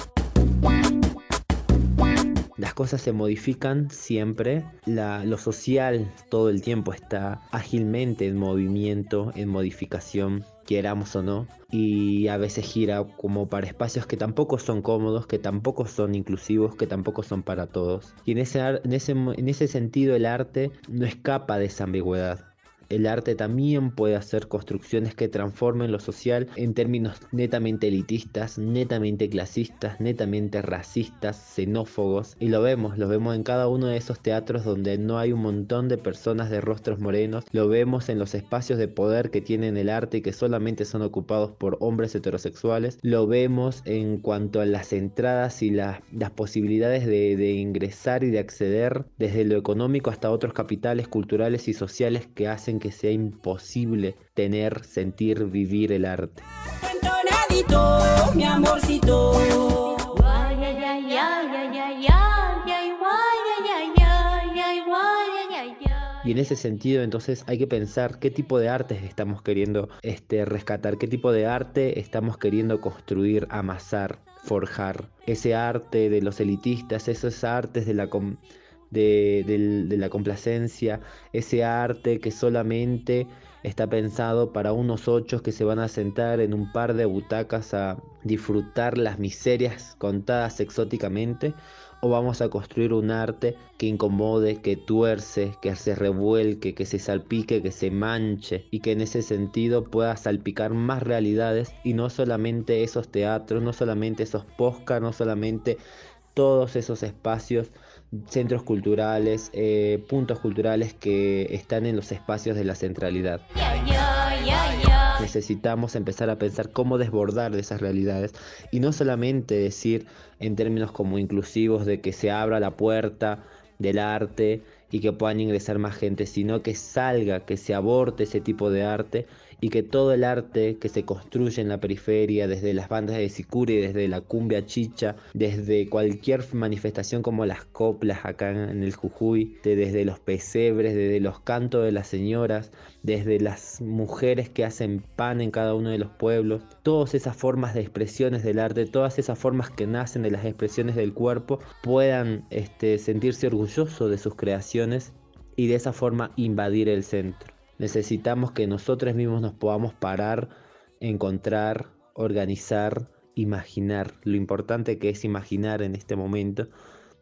Las cosas se modifican siempre, lo social todo el tiempo está ágilmente en movimiento, en modificación, queramos o no, y a veces gira como para espacios que tampoco son cómodos, que tampoco son inclusivos, que tampoco son para todos. Y en ese, en ese, en ese sentido el arte no escapa de esa ambigüedad. El arte también puede hacer construcciones que transformen lo social en términos netamente elitistas, netamente clasistas, netamente racistas, xenófobos. Y lo vemos, lo vemos en cada uno de esos teatros donde no hay un montón de personas de rostros morenos. Lo vemos en los espacios de poder que tienen el arte y que solamente son ocupados por hombres heterosexuales. Lo vemos en cuanto a las entradas y la- las posibilidades de, de ingresar y de acceder desde lo económico hasta otros capitales culturales y sociales que hacen que sea imposible tener, sentir, vivir el arte. Y en ese sentido, entonces hay que pensar qué tipo de artes estamos queriendo este, rescatar, qué tipo de arte estamos queriendo construir, amasar, forjar. Ese arte de los elitistas, esos artes de la, de, la complacencia, ese arte que solamente está pensado para unos ochos que se van a sentar en un par de butacas a disfrutar las miserias contadas exóticamente o vamos a construir un arte que incomode, que tuerce, que se revuelque, que se salpique, que se manche y que en ese sentido pueda salpicar más realidades y no solamente esos teatros, no solamente esos posca, no solamente todos esos espacios, centros culturales, eh, puntos culturales que están en los espacios de la centralidad. Necesitamos empezar a pensar cómo desbordar de esas realidades y no solamente decir en términos como inclusivos de que se abra la puerta del arte y que puedan ingresar más gente, sino que salga, que se aborte ese tipo de arte y que todo el arte que se construye en la periferia, desde las bandas de sicuri, desde la cumbia chicha, desde cualquier manifestación como las coplas acá en el Jujuy, de- desde los pesebres, desde los cantos de las señoras, desde las mujeres que hacen pan en cada uno de los pueblos, todas esas formas de expresiones del arte, todas esas formas que nacen de las expresiones del cuerpo, puedan este, sentirse orgullosos de sus creaciones y de esa forma invadir el centro. Necesitamos que nosotros mismos nos podamos parar, encontrar, organizar, imaginar. Lo importante que es imaginar en este momento,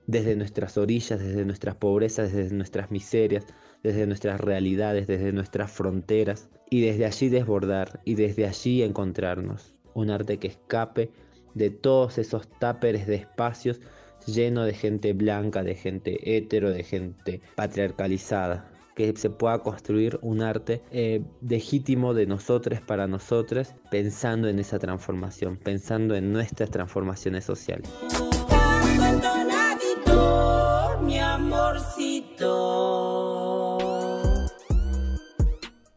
desde nuestras orillas, desde nuestras pobrezas, desde nuestras miserias, desde nuestras realidades, desde nuestras fronteras, y desde allí desbordar, y desde allí encontrarnos. Un arte que escape de todos esos táperes de espacios lleno de gente blanca, de gente hetero, de gente patriarcalizada que se pueda construir un arte eh, legítimo de nosotros para nosotros, pensando en esa transformación, pensando en nuestras transformaciones sociales. Tonadito, mi amorcito.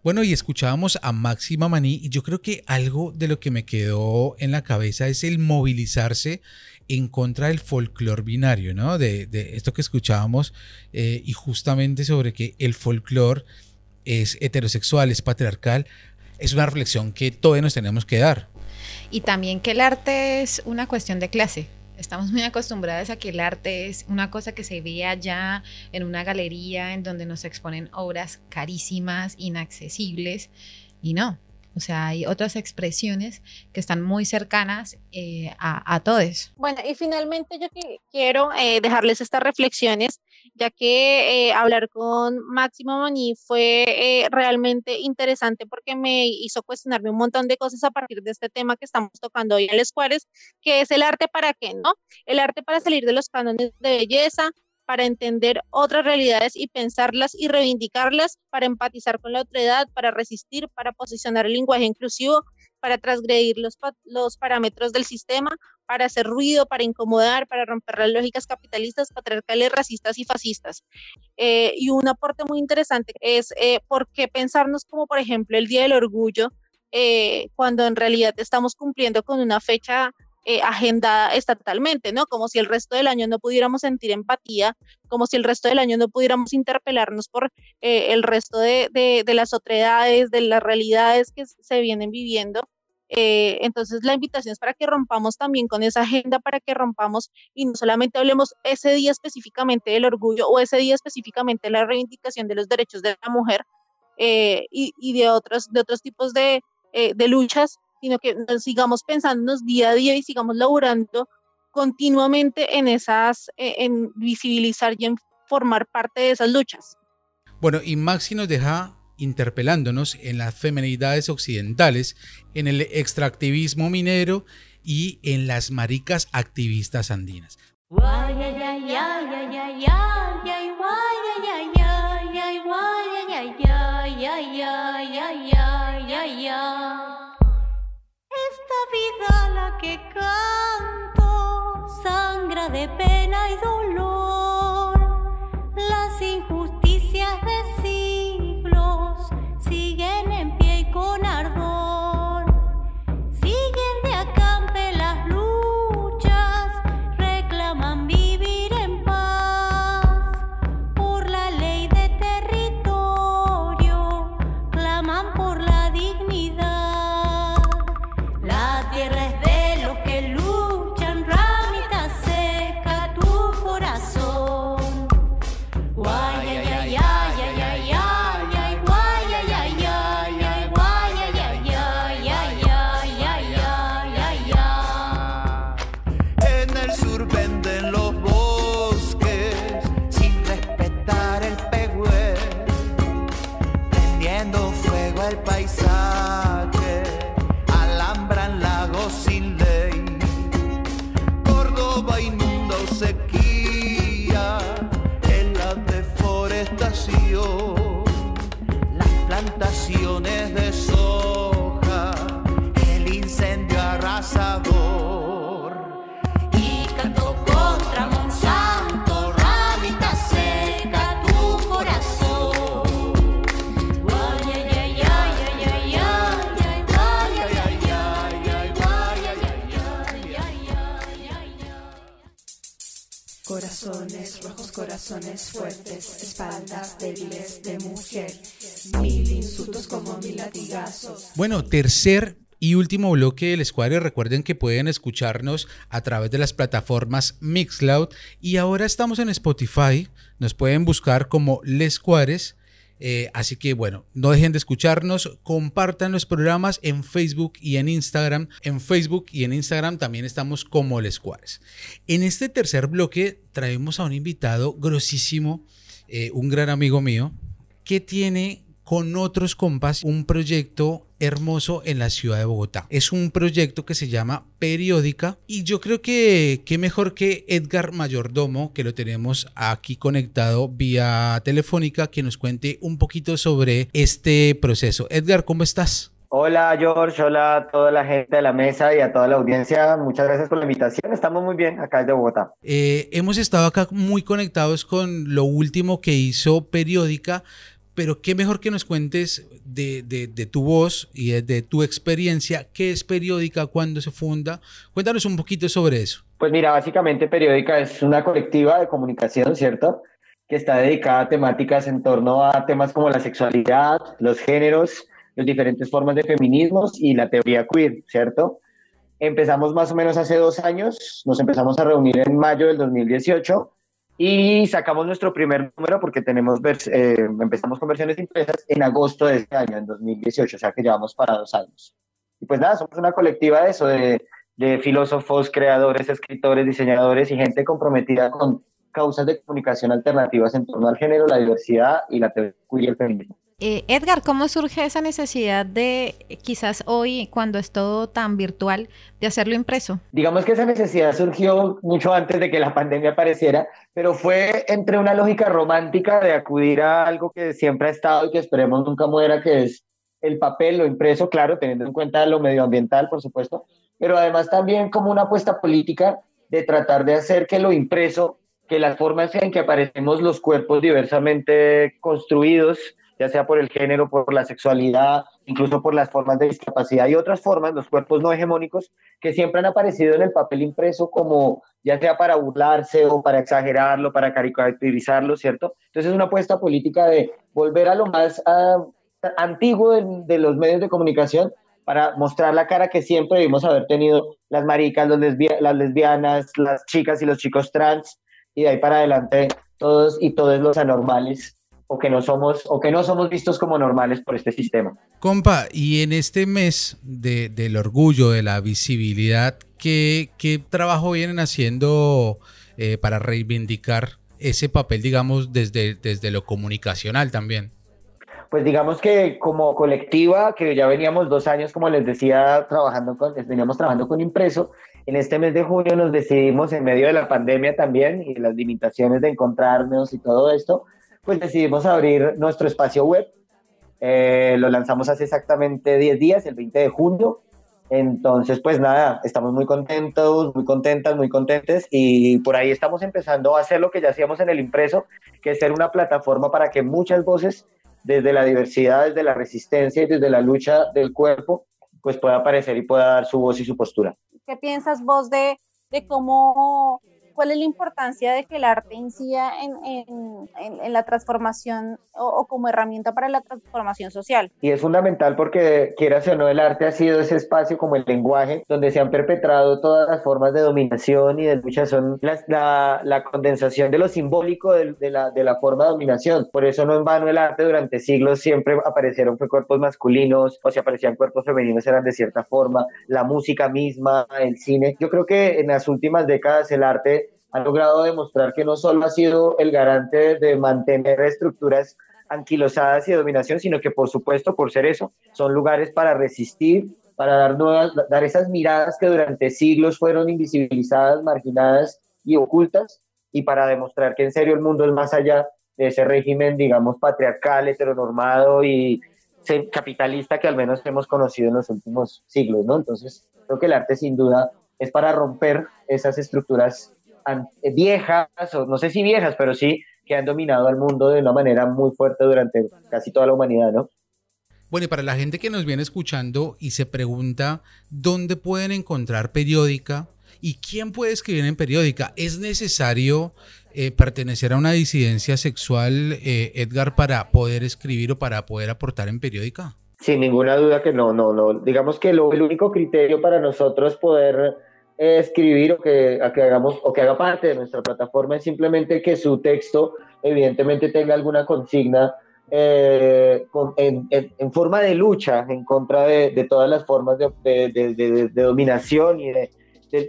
Bueno, y escuchábamos a Máxima Maní y yo creo que algo de lo que me quedó en la cabeza es el movilizarse en contra del folclor binario, ¿no? De, esto que escuchábamos eh, y justamente sobre que el folclor es heterosexual, es patriarcal, es una reflexión que todos nos tenemos que dar. Y también que el arte es una cuestión de clase. Estamos muy acostumbrados a que el arte es una cosa que se ve allá en una galería en donde nos exponen obras carísimas, inaccesibles, y no. O sea, hay otras expresiones que están muy cercanas eh, a, a todos. Bueno, y finalmente yo quiero eh, dejarles estas reflexiones, ya que eh, hablar con Máximo Maní fue eh, realmente interesante porque me hizo cuestionarme un montón de cosas a partir de este tema que estamos tocando hoy en Les Juárez, que es el arte para qué, ¿no? El arte para salir de los cánones de belleza, para entender otras realidades y pensarlas y reivindicarlas, para empatizar con la otredad, para resistir, para posicionar el lenguaje inclusivo, para transgredir los, los parámetros del sistema, para hacer ruido, para incomodar, para romper las lógicas capitalistas, patriarcales, racistas y fascistas. Eh, y un aporte muy interesante es eh, por qué pensarnos como, por ejemplo, el Día del Orgullo, eh, cuando en realidad estamos cumpliendo con una fecha eh, agendada estatalmente, ¿no? Como si el resto del año no pudiéramos sentir empatía, como si el resto del año no pudiéramos interpelarnos por eh, el resto de, de, de, las otredades, de las realidades que se vienen viviendo. Eh, entonces la invitación es para que rompamos también con esa agenda, para que rompamos y no solamente hablemos ese día específicamente del orgullo o ese día específicamente de la reivindicación de los derechos de la mujer y, y, de, otros, de otros tipos de, de luchas, sino que sigamos pensándonos día a día y sigamos laborando continuamente en esas, en visibilizar y en formar parte de esas luchas. Bueno, y Maxi nos deja interpelándonos en las femenidades occidentales, en el extractivismo minero y en las maricas activistas andinas. Esta que canto sangra de pena Corazones fuertes, espaldas débiles de mujer, mil insultos como mil latigazos. Bueno, tercer y último bloque del Escuadre. Recuerden que pueden escucharnos a través de las plataformas Mixcloud y ahora estamos en Spotify. Nos pueden buscar como Les Cuares. Eh, así que bueno, no dejen de escucharnos, compartan los programas en Facebook y en Instagram. En Facebook y en Instagram también estamos como Les Cuares. En este tercer bloque traemos a un invitado grosísimo, eh, un gran amigo mío, que tiene con otros compas un proyecto hermoso en la ciudad de Bogotá. Es un proyecto que se llama Periódica y yo creo que qué mejor que Edgar Mayordomo, que lo tenemos aquí conectado vía telefónica, que nos cuente un poquito sobre este proceso. Edgar, ¿cómo estás? Hola George, hola a toda la gente de la mesa y a toda la audiencia. Muchas gracias por la invitación. Estamos muy bien acá desde Bogotá. Eh, hemos estado acá muy conectados con lo último que hizo Periódica, pero qué mejor que nos cuentes de, tu voz y de, de, tu experiencia, qué es Periódica, cuándo se funda. Cuéntanos un poquito sobre eso. Pues mira, básicamente Periódica es una colectiva de comunicación, ¿cierto? Que está dedicada a temáticas en torno a temas como la sexualidad, los géneros, las diferentes formas de feminismos y la teoría queer, ¿cierto? Empezamos más o menos hace dos años, nos empezamos a reunir en mayo del 2018 y sacamos nuestro primer número porque tenemos eh, empezamos con versiones impresas en agosto de este año, en 2018, o sea que llevamos para dos años. Y pues nada, somos una colectiva de eso, de, de filósofos, creadores, escritores, diseñadores y gente comprometida con causas de comunicación alternativas en torno al género, la diversidad y la teoría y el feminismo. Eh, Edgar, ¿cómo surge esa necesidad de quizás hoy, cuando es todo tan virtual, de hacerlo impreso? Digamos que esa necesidad surgió mucho antes de que la pandemia apareciera, pero fue entre una lógica romántica de acudir a algo que siempre ha estado y que esperemos nunca muera, que es el papel, lo impreso, claro, teniendo en cuenta lo medioambiental, por supuesto, pero además también como una apuesta política de tratar de hacer que lo impreso, que las formas en que aparecemos los cuerpos diversamente construidos, ya sea por el género, por la sexualidad, incluso por las formas de discapacidad y otras formas, los cuerpos no hegemónicos, que siempre han aparecido en el papel impreso como ya sea para burlarse o para exagerarlo, para caricaturizarlo, ¿cierto? Entonces es una apuesta política de volver a lo más ah, antiguo de, de los medios de comunicación para mostrar la cara que siempre debimos haber tenido las maricas, los lesbia- las lesbianas, las chicas y los chicos trans, y de ahí para adelante todos y todos los anormales o que no somos o que no somos vistos como normales por este sistema. Compa, y en este mes de- del orgullo, de la visibilidad, ¿qué, qué trabajo vienen haciendo eh, para reivindicar ese papel, digamos, desde, desde lo comunicacional también? Pues digamos que como colectiva, que ya veníamos dos años, como les decía, trabajando con, veníamos trabajando con impreso, en este mes de junio nos decidimos, en medio de la pandemia también y las limitaciones de encontrarnos y todo esto, pues decidimos abrir nuestro espacio web. Eh, lo lanzamos hace exactamente 10 días, el 20 de junio. Entonces, pues nada, estamos muy contentos, muy contentas, muy contentes y por ahí estamos empezando a hacer lo que ya hacíamos en el impreso, que es ser una plataforma para que muchas voces desde la diversidad, desde la resistencia y desde la lucha del cuerpo, pues pueda aparecer y pueda dar su voz y su postura. ¿Qué piensas vos de, de cómo, cuál es la importancia de que el arte incida en, en, en- en la transformación o, o como herramienta para la transformación social? Y es fundamental porque, quieras o no, el arte ha sido ese espacio como el lenguaje donde se han perpetrado todas las formas de dominación y de lucha, son las- la, la condensación de lo simbólico de, de la, de la forma de dominación. Por eso no en vano el arte durante siglos siempre aparecieron fue cuerpos masculinos o si aparecían cuerpos femeninos eran de cierta forma, la música misma, el cine. Yo creo que en las últimas décadas el arte ha logrado demostrar que no solo ha sido el garante de mantener estructuras anquilosadas y de dominación, sino que por supuesto, por ser eso, son lugares para resistir, para dar nuevas, dar esas miradas que durante siglos fueron invisibilizadas, marginadas y ocultas, y para demostrar que en serio el mundo es más allá de ese régimen, digamos, patriarcal, heteronormado y capitalista que al menos hemos conocido en los últimos siglos, ¿no? Entonces, creo que el arte sin duda es para romper esas estructuras viejas, o no sé si viejas, pero sí que han dominado al mundo de una manera muy fuerte durante casi toda la humanidad, ¿no? Bueno, y para la gente que nos viene escuchando y se pregunta dónde pueden encontrar periódica y quién puede escribir en periódica, ¿es necesario eh, pertenecer a una disidencia sexual, eh, Edgar, para poder escribir o para poder aportar en periódica? Sin ninguna duda que no, no, no. Digamos que lo, el único criterio para nosotros poder eh, escribir o que, hagamos o que haga parte de nuestra plataforma es simplemente que su texto evidentemente tenga alguna consigna eh, en, forma de lucha en contra de, todas las formas de, dominación y de-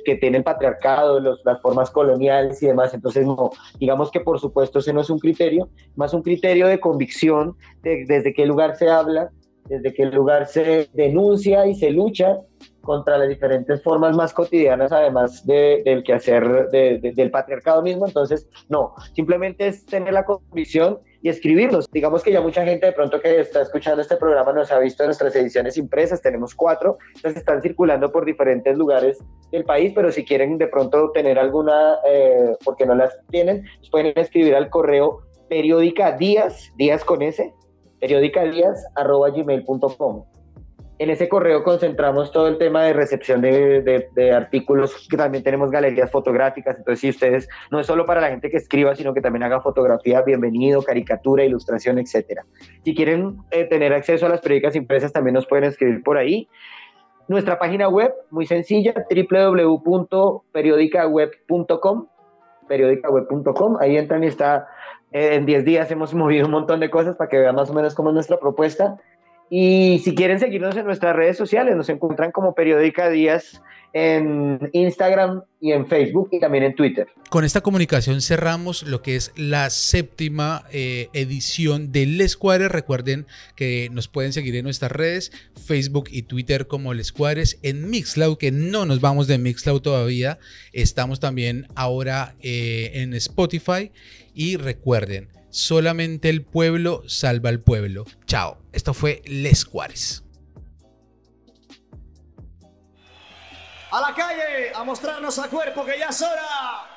que tiene el patriarcado, los- las formas coloniales y demás. Entonces, no, digamos que por supuesto ese no es un criterio, más un criterio de convicción de desde qué lugar se habla, desde qué lugar se denuncia y se lucha contra las diferentes formas más cotidianas, además de- del quehacer de- de- del patriarcado mismo. Entonces, no, simplemente es tener la convicción y escribirlos. Digamos que ya mucha gente de pronto que está escuchando este programa nos ha visto en nuestras ediciones impresas, tenemos cuatro, entonces están circulando por diferentes lugares del país, pero si quieren de pronto tener alguna, eh, porque no las tienen, pueden escribir al correo periódica días, días con S, periódica días arroba gmail.com. En ese correo concentramos todo el tema de recepción de, de- artículos, que también tenemos galerías fotográficas, entonces si ustedes, no es solo para la gente que escriba, sino que también haga fotografía, bienvenido, caricatura, ilustración, etcétera. Si quieren eh, tener acceso a las periódicas impresas, también nos pueden escribir por ahí. Nuestra página web, muy sencilla, www.periodicaweb.com, periodicaweb.com, ahí entran y está, en 10 días hemos movido un montón de cosas para que vean más o menos cómo es nuestra propuesta. Y si quieren seguirnos en nuestras redes sociales, nos encuentran como Periódica Díaz en Instagram y en Facebook y también en Twitter. Con esta comunicación cerramos lo que es la séptima eh, edición de Les Cuadres. Recuerden que nos pueden seguir en nuestras redes, Facebook y Twitter como Les Cuadres, en Mixcloud, que no nos vamos de Mixcloud todavía. Estamos también ahora eh, en Spotify. Y recuerden, solamente el pueblo salva al pueblo. Chao. Esto fue Les Cuadres. A la calle, a mostrarnos a cuerpo que ya es hora.